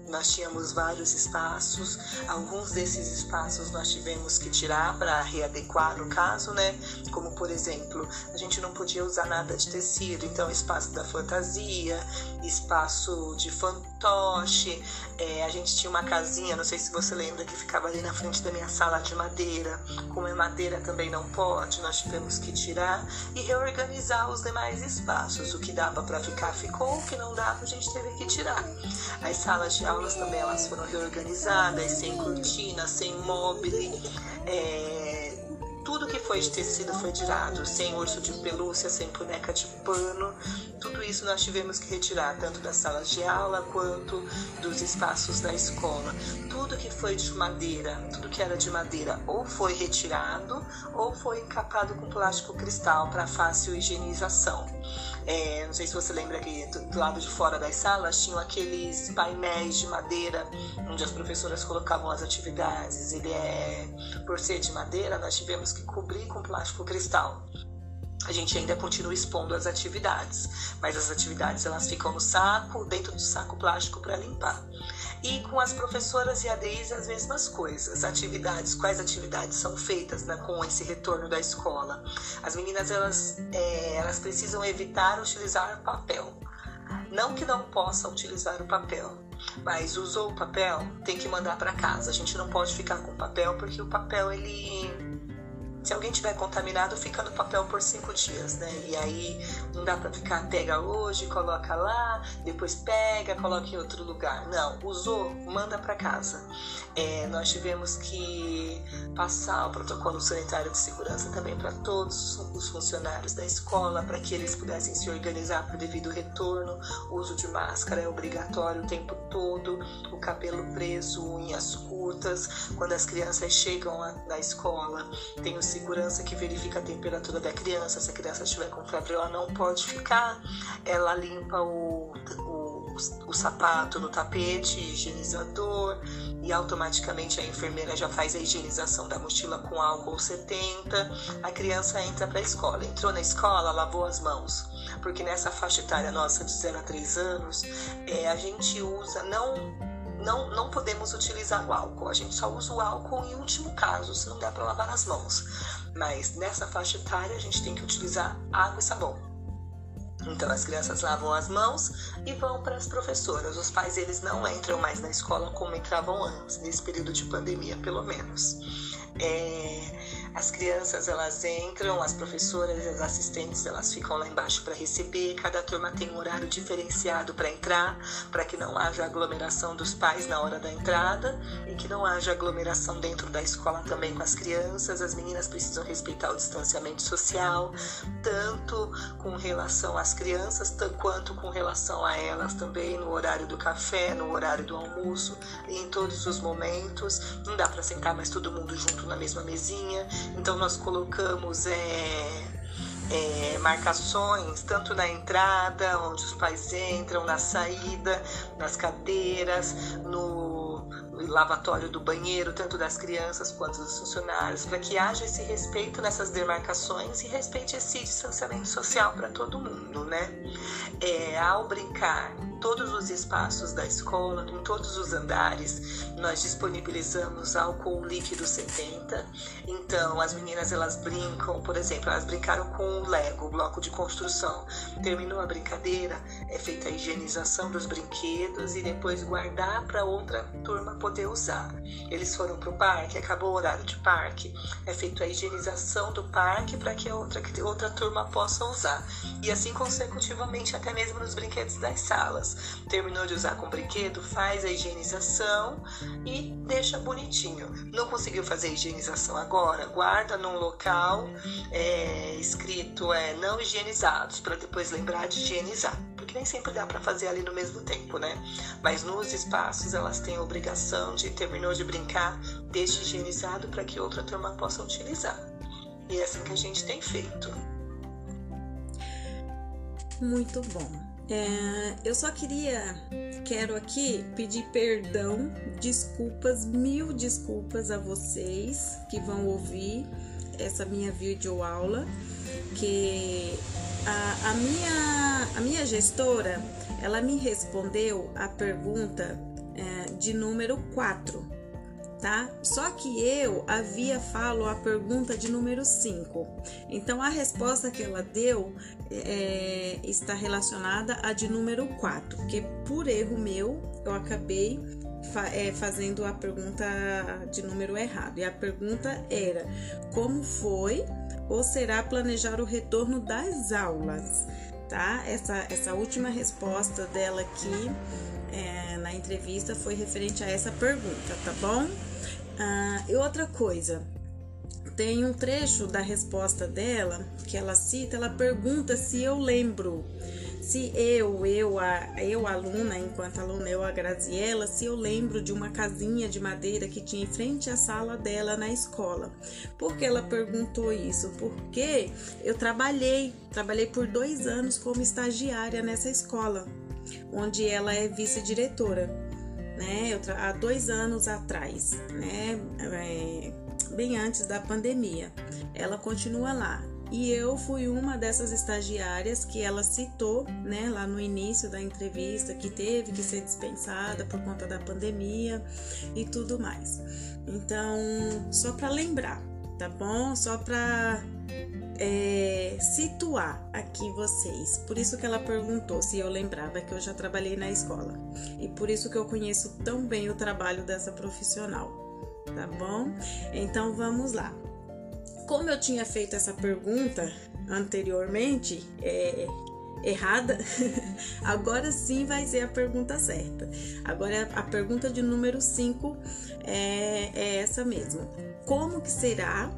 S2: nós tínhamos vários espaços, alguns desses espaços nós tivemos que tirar para readequar no caso, né? Como por exemplo, a gente não podia usar nada de tecido, então espaço da fantasia, espaço de fantoche, é, a gente tinha uma casinha, não sei se você lembra, que ficava ali na frente da minha sala de madeira. Como é madeira também não pode, nós tivemos que tirar e reorganizar os demais espaços. O que dava para ficar ficou, o que não dava a gente teve que tirar. As salas de aulas também elas foram reorganizadas, sem cortina, sem mobile. É, tudo que foi de tecido foi tirado, sem urso de pelúcia, sem boneca de pano. Tudo isso nós tivemos que retirar, tanto das salas de aula quanto dos espaços da escola. Tudo que foi de madeira, tudo que era de madeira, ou foi retirado ou foi encapado com plástico cristal para fácil higienização. É, não sei se você lembra que do lado de fora das salas tinham aqueles painéis de madeira onde as professoras colocavam as atividades. Ele é, por ser de madeira, nós tivemos que cobrir com plástico cristal a gente ainda continua expondo as atividades, mas as atividades elas ficam no saco, dentro do saco plástico para limpar. E com as professoras e ADIs as mesmas coisas. Atividades, quais atividades são feitas né, com esse retorno da escola? As meninas elas, é, elas precisam evitar utilizar papel. Não que não possa utilizar o papel, mas usou o papel, tem que mandar para casa. A gente não pode ficar com papel porque o papel ele se alguém tiver contaminado, fica no papel por cinco dias, né? E aí não dá para ficar, pega hoje, coloca lá, depois pega, coloca em outro lugar. Não, usou, manda para casa. É, nós tivemos que passar o protocolo sanitário de segurança também para todos os funcionários da escola, para que eles pudessem se organizar para o devido retorno. O uso de máscara é obrigatório o tempo todo, o cabelo preso, unhas curtas. Quando as crianças chegam na escola, tem o segurança que verifica a temperatura da criança. Se a criança estiver com febre, ela não pode ficar. Ela limpa o, o, o sapato no tapete higienizador e automaticamente a enfermeira já faz a higienização da mochila com álcool 70. A criança entra para a escola. Entrou na escola, lavou as mãos. Porque nessa faixa etária nossa de 0 a 3 anos, é, a gente usa não não, não podemos utilizar o álcool. A gente só usa o álcool em último caso, se não der para lavar as mãos. Mas nessa faixa etária a gente tem que utilizar água e sabão. Então as crianças lavam as mãos e vão para as professoras. Os pais eles não entram mais na escola como entravam antes, nesse período de pandemia, pelo menos. É, As crianças elas entram, as professoras as assistentes elas ficam lá embaixo para receber. Cada turma tem um horário diferenciado para entrar, para que não haja aglomeração dos pais na hora da entrada e que não haja aglomeração dentro da escola também com as crianças. As meninas precisam respeitar o distanciamento social, tanto com relação às crianças, quanto com relação a elas também no horário do café, no horário do almoço, em todos os momentos. Não dá para sentar mais todo mundo junto na mesma mesinha. Então nós colocamos é, é, marcações tanto na entrada, onde os pais entram, na saída, nas cadeiras, no, lavatório do banheiro, tanto das crianças quanto dos funcionários, para que haja esse respeito nessas demarcações e respeite esse distanciamento social para todo mundo, né? É, ao brincar todos os espaços da escola, em todos os andares, nós disponibilizamos álcool líquido 70. Então, as meninas elas brincam, por exemplo, elas brincaram com o Lego, o bloco de construção. Terminou a brincadeira, é feita a higienização dos brinquedos e depois guardar para outra turma poder usar. Eles foram para o parque, acabou o horário de parque, é feita a higienização do parque para que outra, que outra turma possa usar. E assim consecutivamente, até mesmo nos brinquedos das salas. Terminou de usar com o brinquedo, faz a higienização e deixa bonitinho. Não conseguiu fazer a higienização agora? Guarda num local é, escrito é, não higienizados, para depois lembrar de higienizar. Porque nem sempre dá para fazer ali no mesmo tempo, né? Mas nos espaços elas têm a obrigação de, terminou de brincar, deixe higienizado para que outra turma possa utilizar. E é assim que a gente tem feito.
S1: Muito bom. É, eu só queria, quero aqui pedir perdão, desculpas, mil desculpas a vocês que vão ouvir essa minha videoaula, que a, a, minha, a minha gestora, ela me respondeu a pergunta é, de número 4 tá? Só que eu havia falo a pergunta de número 5. Então a resposta que ela deu é, está relacionada à de número 4, porque por erro meu eu acabei fa é, fazendo a pergunta de número errado. E a pergunta era: como foi ou será planejar o retorno das aulas? Tá? Essa, essa última resposta dela aqui é, na entrevista foi referente a essa pergunta, tá bom? Ah, e outra coisa, tem um trecho da resposta dela que ela cita, ela pergunta se eu lembro, se eu, eu, a, eu aluna, enquanto aluna, eu a Graziella, se eu lembro de uma casinha de madeira que tinha em frente à sala dela na escola. Por que ela perguntou isso? Porque eu trabalhei, trabalhei por dois anos como estagiária nessa escola, onde ela é vice-diretora né? Há dois anos atrás, né? É, bem antes da pandemia. Ela continua lá. E eu fui uma dessas estagiárias que ela citou, né, lá no início da entrevista, que teve que ser dispensada por conta da pandemia e tudo mais. Então, só para lembrar, tá bom? Só para é, situar aqui vocês. Por isso que ela perguntou se eu lembrava que eu já trabalhei na escola. E por isso que eu conheço tão bem o trabalho dessa profissional. Tá bom? Então vamos lá. Como eu tinha feito essa pergunta anteriormente, é, errada, *laughs* agora sim vai ser a pergunta certa. Agora a pergunta de número 5 é, é essa mesmo. Como que será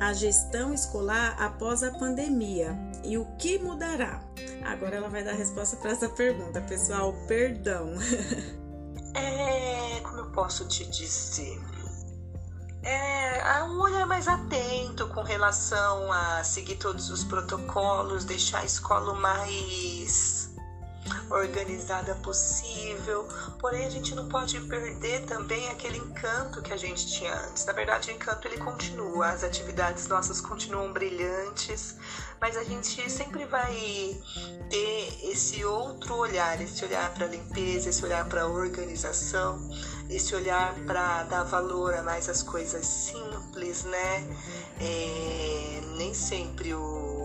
S1: a gestão escolar após a pandemia e o que mudará? Agora ela vai dar a resposta para essa pergunta, pessoal. Perdão. *laughs*
S2: É, como eu posso te dizer? É um olhar mais atento com relação a seguir todos os protocolos, deixar a escola mais organizada possível, porém a gente não pode perder também aquele encanto que a gente tinha antes. Na verdade, o encanto ele continua, as atividades nossas continuam brilhantes, mas a gente sempre vai ter esse outro olhar, esse olhar para a limpeza, esse olhar para a organização, esse olhar para dar valor a mais as coisas simples, né? É, nem sempre o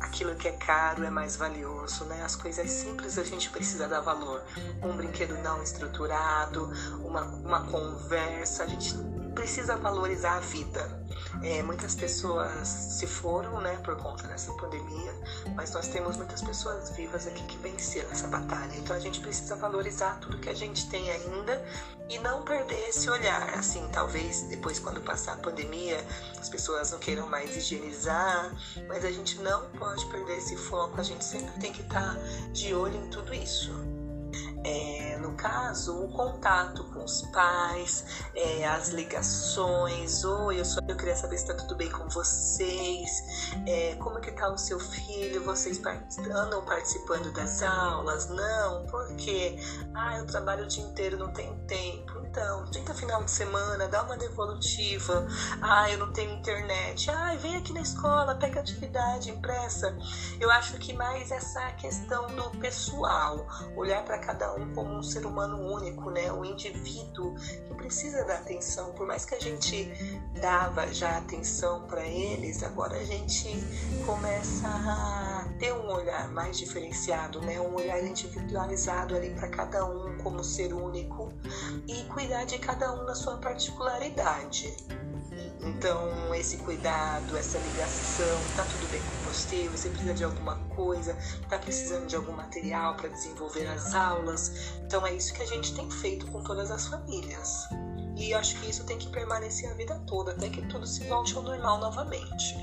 S2: aquilo que é caro é mais valioso, né? As coisas simples a gente precisa dar valor. Um brinquedo não estruturado, uma, uma conversa, a gente precisa valorizar a vida. É, muitas pessoas se foram, né, por conta dessa pandemia, mas nós temos muitas pessoas vivas aqui que venceram essa batalha. Então a gente precisa valorizar tudo que a gente tem ainda e não perder esse olhar. Assim, talvez depois, quando passar a pandemia, as pessoas não queiram mais higienizar, mas a gente não pode perder esse foco. A gente sempre tem que estar de olho em tudo isso é, no caso, o contato com os pais, é, as ligações, oi, eu, sou, eu queria saber se está tudo bem com vocês, é, como é que está o seu filho, vocês andam participando das aulas? Não, porque ah, eu trabalho o dia inteiro, não tenho tempo. Então, tenta final de semana, dá uma devolutiva. Ah, eu não tenho internet. Ah, vem aqui na escola, pega atividade impressa. Eu acho que mais essa questão do pessoal, olhar para cada um como um ser humano único, né? O indivíduo que precisa da atenção. Por mais que a gente dava já atenção para eles, agora a gente começa a ter um olhar mais diferenciado, né? Um olhar individualizado ali para cada um como ser único e cuidar de cada um na sua particularidade. Então, esse cuidado, essa ligação, tá tudo bem com você? Você precisa de alguma coisa? Tá precisando de algum material para desenvolver as aulas? Então, é isso que a gente tem feito com todas as famílias. E acho que isso tem que permanecer a vida toda, até que tudo se volte ao normal novamente.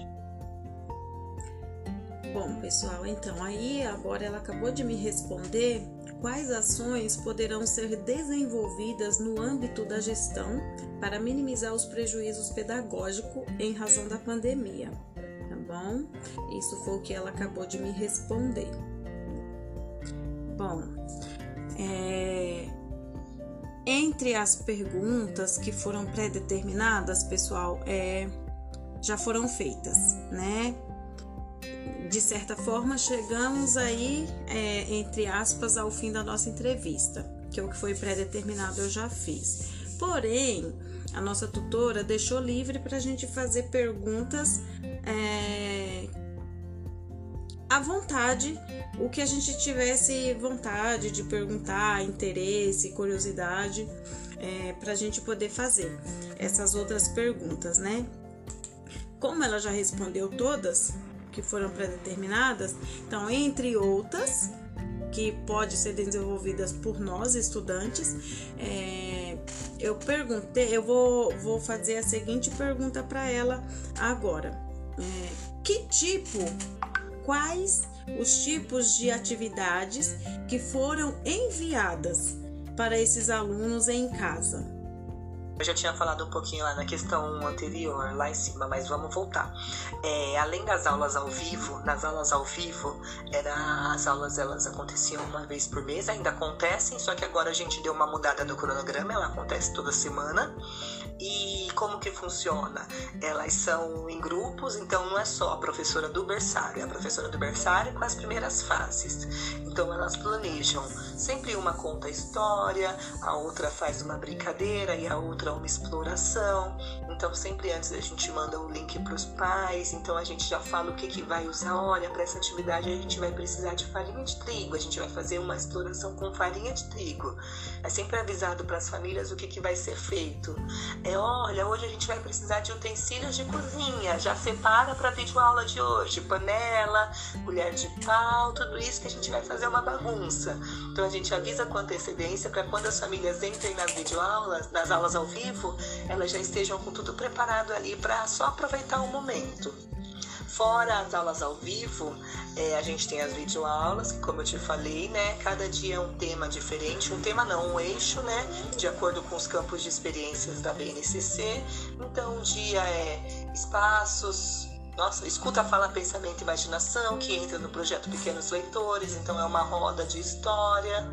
S1: Bom, pessoal, então aí agora ela acabou de me responder quais ações poderão ser desenvolvidas no âmbito da gestão para minimizar os prejuízos pedagógicos em razão da pandemia. Tá bom? Isso foi o que ela acabou de me responder. Bom, é, entre as perguntas que foram pré-determinadas, pessoal, é, já foram feitas, né? De certa forma, chegamos aí, é, entre aspas, ao fim da nossa entrevista, que é o que foi pré-determinado eu já fiz. Porém, a nossa tutora deixou livre para a gente fazer perguntas é, à vontade, o que a gente tivesse vontade de perguntar, interesse, curiosidade, é, para a gente poder fazer essas outras perguntas, né? Como ela já respondeu todas, que foram predeterminadas. Então, entre outras, que pode ser desenvolvidas por nós estudantes, é, eu perguntei, eu vou, vou fazer a seguinte pergunta para ela agora: é, que tipo, quais os tipos de atividades que foram enviadas para esses alunos em casa?
S2: Eu já tinha falado um pouquinho lá na questão anterior, lá em cima, mas vamos voltar. É, além das aulas ao vivo, nas aulas ao vivo, era, as aulas elas aconteciam uma vez por mês, ainda acontecem, só que agora a gente deu uma mudada no cronograma, ela acontece toda semana. E como que funciona? Elas são em grupos, então não é só a professora do berçário, é a professora do berçário com as primeiras fases. Então elas planejam, sempre uma conta a história, a outra faz uma brincadeira e a outra uma exploração. Então sempre antes a gente manda o link para os pais, então a gente já fala o que, que vai usar. Olha, para essa atividade a gente vai precisar de farinha de trigo, a gente vai fazer uma exploração com farinha de trigo. É sempre avisado para as famílias o que, que vai ser feito. É, olha, hoje a gente vai precisar de utensílios de cozinha, já separa para a videoaula de hoje, panela, colher de pau, tudo isso que a gente vai fazer uma bagunça. Então a gente avisa com antecedência para quando as famílias entrem nas videoaulas, nas aulas ao vivo, elas já estejam com tudo tudo preparado ali para só aproveitar o momento. Fora as aulas ao vivo, é, a gente tem as videoaulas, que como eu te falei, né, cada dia é um tema diferente, um tema não, um eixo, né, de acordo com os campos de experiências da BNCC. Então, um dia é espaços, nossa, escuta, fala, pensamento e imaginação, que entra no projeto Pequenos Leitores, então é uma roda de história.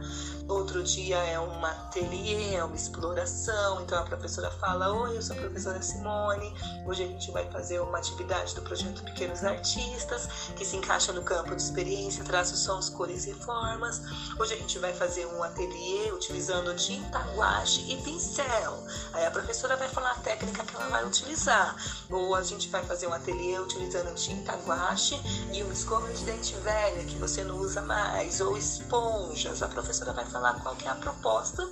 S2: Outro dia é um ateliê, é uma exploração. Então a professora fala: Oi, eu sou a professora Simone. Hoje a gente vai fazer uma atividade do projeto Pequenos Artistas, que se encaixa no campo de experiência, traços, sons, cores e formas. Hoje a gente vai fazer um ateliê utilizando tinta, guache e pincel. Aí a professora vai falar a técnica que ela vai utilizar. Ou a gente vai fazer um ateliê utilizando tinta, guache e uma escova de dente velha que você não usa mais, ou esponjas. A professora vai falar qual que é a proposta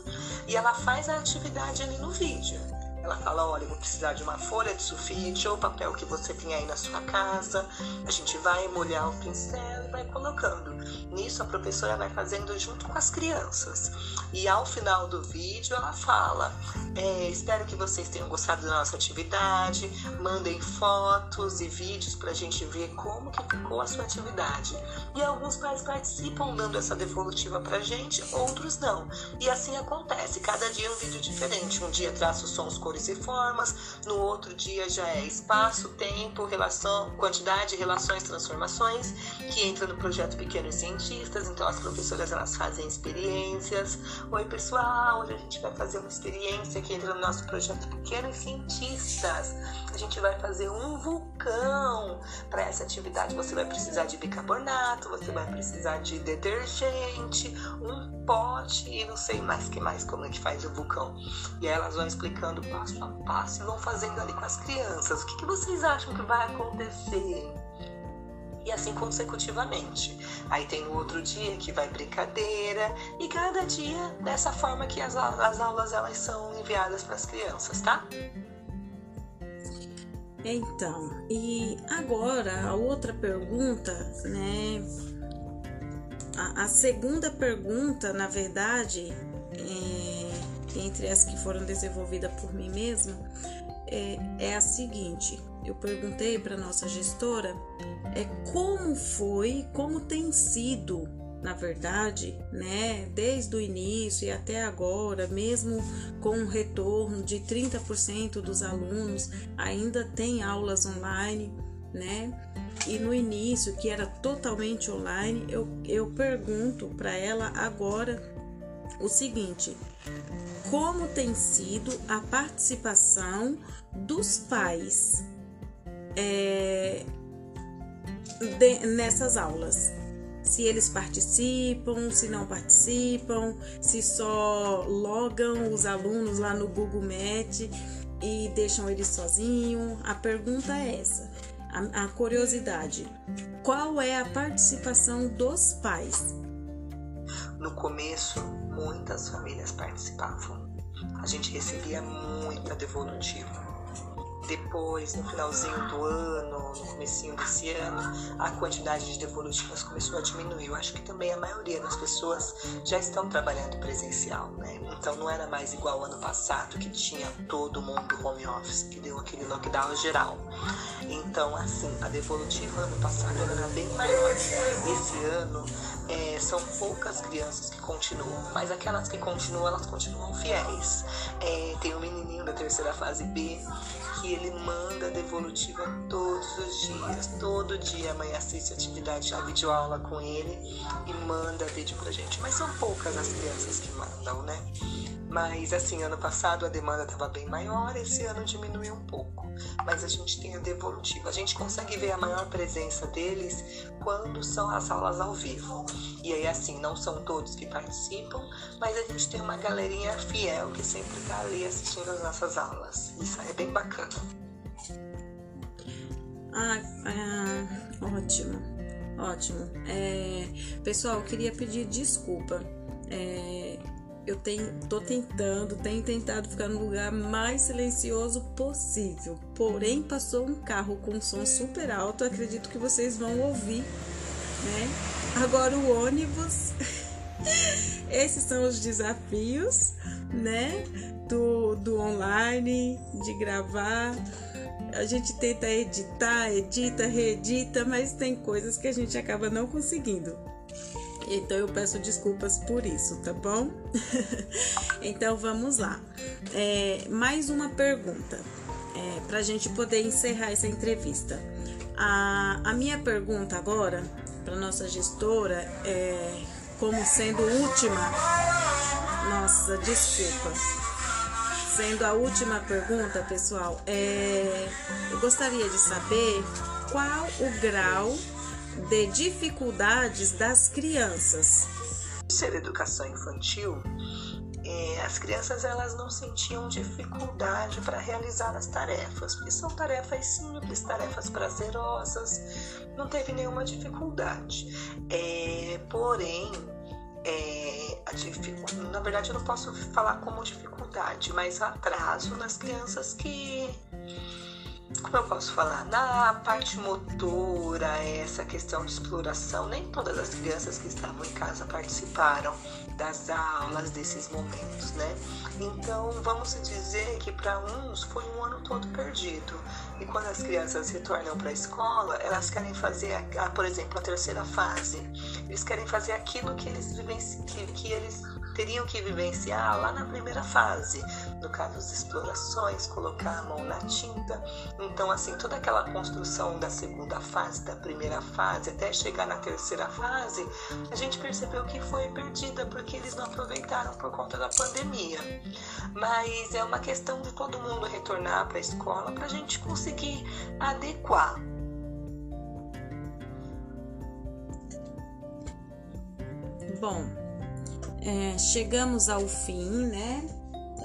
S2: e ela faz a atividade ali no vídeo. Ela fala: olha, vou precisar de uma folha de sulfite ou papel que você tem aí na sua casa. A gente vai molhar o pincel e vai colocando. Nisso, a professora vai fazendo junto com as crianças. E ao final do vídeo, ela fala: é, espero que vocês tenham gostado da nossa atividade. Mandem fotos e vídeos para a gente ver como que ficou a sua atividade. E alguns pais participam dando essa devolutiva para gente, outros não. E assim acontece. Cada dia é um vídeo diferente. Um dia traço sons, cores e formas. No outro dia já é espaço, tempo, relação, quantidade, relações, transformações, que entra no projeto Pequenos Cientistas. Então as professoras elas fazem experiências. Oi pessoal, hoje a gente vai fazer uma experiência que entra no nosso projeto Pequenos Cientistas. A gente vai fazer um vulcão. Para essa atividade você vai precisar de bicarbonato, você vai precisar de detergente, um pote e não sei mais que mais como a gente faz o vulcão. E aí elas vão explicando passo a passo e vão fazendo ali com as crianças. O que, que vocês acham que vai acontecer? e assim consecutivamente. Aí tem o outro dia que vai brincadeira e cada dia dessa forma que as, as aulas elas são enviadas para as crianças, tá?
S1: Então, e agora a outra pergunta, né? A, a segunda pergunta, na verdade, é, entre as que foram desenvolvidas por mim mesma, é, é a seguinte: eu perguntei para nossa gestora é como foi, como tem sido, na verdade, né, desde o início e até agora, mesmo com um retorno de 30% dos alunos, ainda tem aulas online, né? E no início, que era totalmente online, eu, eu pergunto para ela agora o seguinte: como tem sido a participação dos pais é, de, nessas aulas. Se eles participam, se não participam, se só logam os alunos lá no Google Meet e deixam eles sozinhos. A pergunta é essa, a, a curiosidade: qual é a participação dos pais?
S2: No começo, muitas famílias participavam. A gente recebia muita devolutiva depois, no finalzinho do ano, no comecinho desse ano, a quantidade de devolutivas começou a diminuir. Eu acho que também a maioria das pessoas já estão trabalhando presencial, né? Então não era mais igual ao ano passado, que tinha todo mundo home office, que deu aquele lockdown geral. Então, assim, a devolutiva ano passado era bem maior. Esse ano é, são poucas crianças que continuam, mas aquelas que continuam, elas continuam fiéis. É, tem um menininho da terceira fase B que ele manda devolutiva todos os dias. Todo dia a mãe assiste atividade, a videoaula com ele e manda vídeo pra gente. Mas são poucas as crianças que mandam, né? Mas assim, ano passado a demanda estava bem maior, esse ano diminuiu um pouco. Mas a gente tem a devolutiva. A gente consegue ver a maior presença deles quando são as aulas ao vivo. E aí, assim, não são todos que participam, mas a gente tem uma galerinha fiel que sempre está ali assistindo as nossas aulas. Isso é bem bacana.
S1: Ah, ah ótimo, ótimo. É, pessoal, queria pedir desculpa. É, eu tenho, tô tentando, tenho tentado ficar no lugar mais silencioso possível. Porém, passou um carro com som super alto, acredito que vocês vão ouvir, né? Agora o ônibus. *laughs* Esses são os desafios, né? Do, do online, de gravar. A gente tenta editar, edita, reedita, mas tem coisas que a gente acaba não conseguindo. Então eu peço desculpas por isso, tá bom? *laughs* então vamos lá. É, mais uma pergunta é, para a gente poder encerrar essa entrevista. A, a minha pergunta agora para nossa gestora é como sendo última. Nossa, desculpa. Sendo a última pergunta, pessoal, é, eu gostaria de saber qual o grau de dificuldades das crianças.
S2: Ser educação infantil, é, as crianças elas não sentiam dificuldade para realizar as tarefas, porque são tarefas simples, tarefas prazerosas, não teve nenhuma dificuldade. É, porém, é, na verdade eu não posso falar como dificuldade, mas atraso nas crianças que como eu posso falar, na parte motora, essa questão de exploração, nem todas as crianças que estavam em casa participaram das aulas, desses momentos, né? Então, vamos dizer que para uns foi um ano todo perdido. E quando as crianças retornam para a escola, elas querem fazer, a, por exemplo, a terceira fase. Eles querem fazer aquilo que eles, que, que eles teriam que vivenciar lá na primeira fase, no caso das explorações, colocar a mão na tinta. Então, assim, toda aquela construção da segunda fase, da primeira fase, até chegar na terceira fase, a gente percebeu que foi perdida porque eles não aproveitaram por conta da pandemia. Mas é uma questão de todo mundo retornar para a escola para a gente conseguir adequar
S1: Bom, é, chegamos ao fim, né,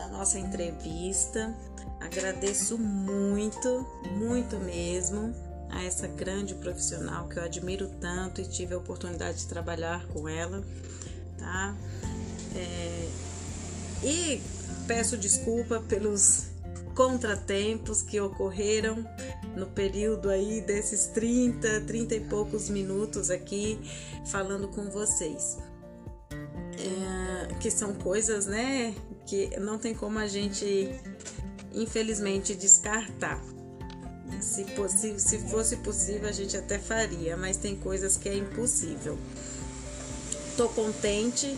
S1: nossa entrevista. Agradeço muito, muito mesmo a essa grande profissional que eu admiro tanto e tive a oportunidade de trabalhar com ela, tá? É, e peço desculpa pelos contratempos que ocorreram no período aí desses 30, 30 e poucos minutos aqui falando com vocês é, que são coisas, né, que não tem como a gente, infelizmente, descartar. Se, se fosse possível, a gente até faria, mas tem coisas que é impossível. Tô contente,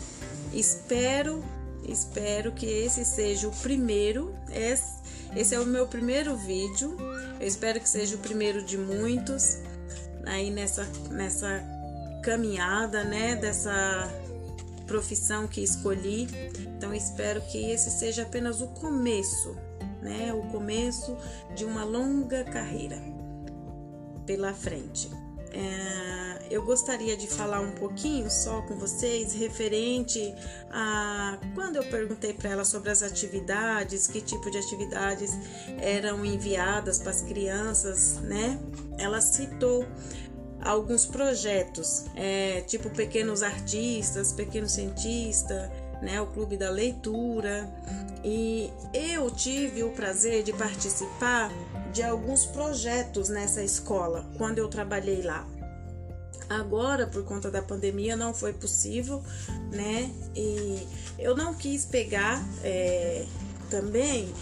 S1: espero, espero que esse seja o primeiro. Esse, esse é o meu primeiro vídeo. Eu espero que seja o primeiro de muitos aí nessa, nessa caminhada, né, dessa profissão que escolhi. Então espero que esse seja apenas o começo, né? O começo de uma longa carreira pela frente. É, eu gostaria de falar um pouquinho só com vocês referente a quando eu perguntei para ela sobre as atividades, que tipo de atividades eram enviadas para as crianças, né? Ela citou alguns projetos, é, tipo Pequenos Artistas, Pequeno Cientista, né, o Clube da Leitura. E eu tive o prazer de participar de alguns projetos nessa escola quando eu trabalhei lá. Agora, por conta da pandemia, não foi possível, né? E eu não quis pegar é, também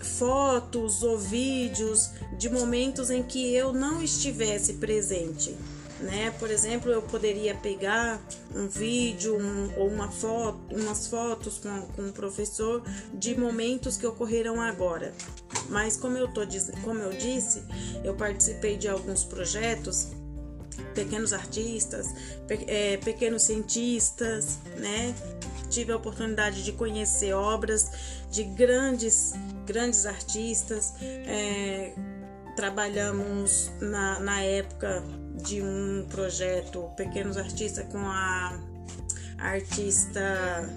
S1: fotos ou vídeos de momentos em que eu não estivesse presente. Né? Por exemplo, eu poderia pegar um vídeo um, ou uma foto, umas fotos com, com o professor de momentos que ocorreram agora. Mas como eu, tô, como eu disse, eu participei de alguns projetos pequenos artistas, pe é, pequenos cientistas, né? Tive a oportunidade de conhecer obras de grandes, grandes artistas. É, trabalhamos na, na época de um projeto Pequenos Artistas com a, artista.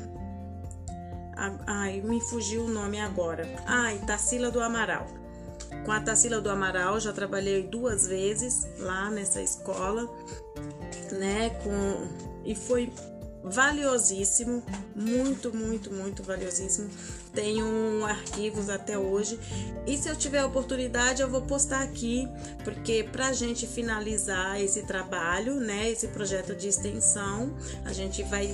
S1: Ai, me fugiu o nome agora. Ai, Tarsila do Amaral. Com a Tarsila do Amaral já trabalhei duas vezes lá nessa escola, né? Com, e foi valiosíssimo, muito, muito, muito valiosíssimo. Tenho arquivos até hoje e se eu tiver a oportunidade eu vou postar aqui, porque para a gente finalizar esse trabalho, né, esse projeto de extensão, a gente vai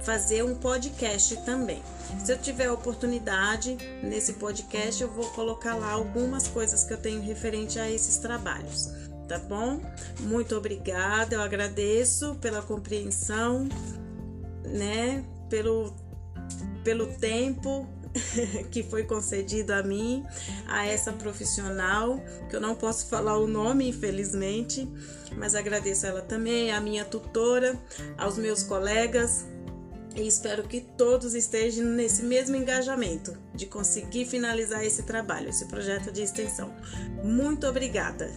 S1: fazer um podcast também. Se eu tiver a oportunidade nesse podcast, eu vou colocar lá algumas coisas que eu tenho referente a esses trabalhos tá bom? Muito obrigada, eu agradeço pela compreensão né, pelo, pelo tempo *laughs* que foi concedido a mim, a essa profissional, que eu não posso falar o nome, infelizmente, mas agradeço ela também, a minha tutora, aos meus colegas, e espero que todos estejam nesse mesmo engajamento de conseguir finalizar esse trabalho, esse projeto de extensão. Muito obrigada!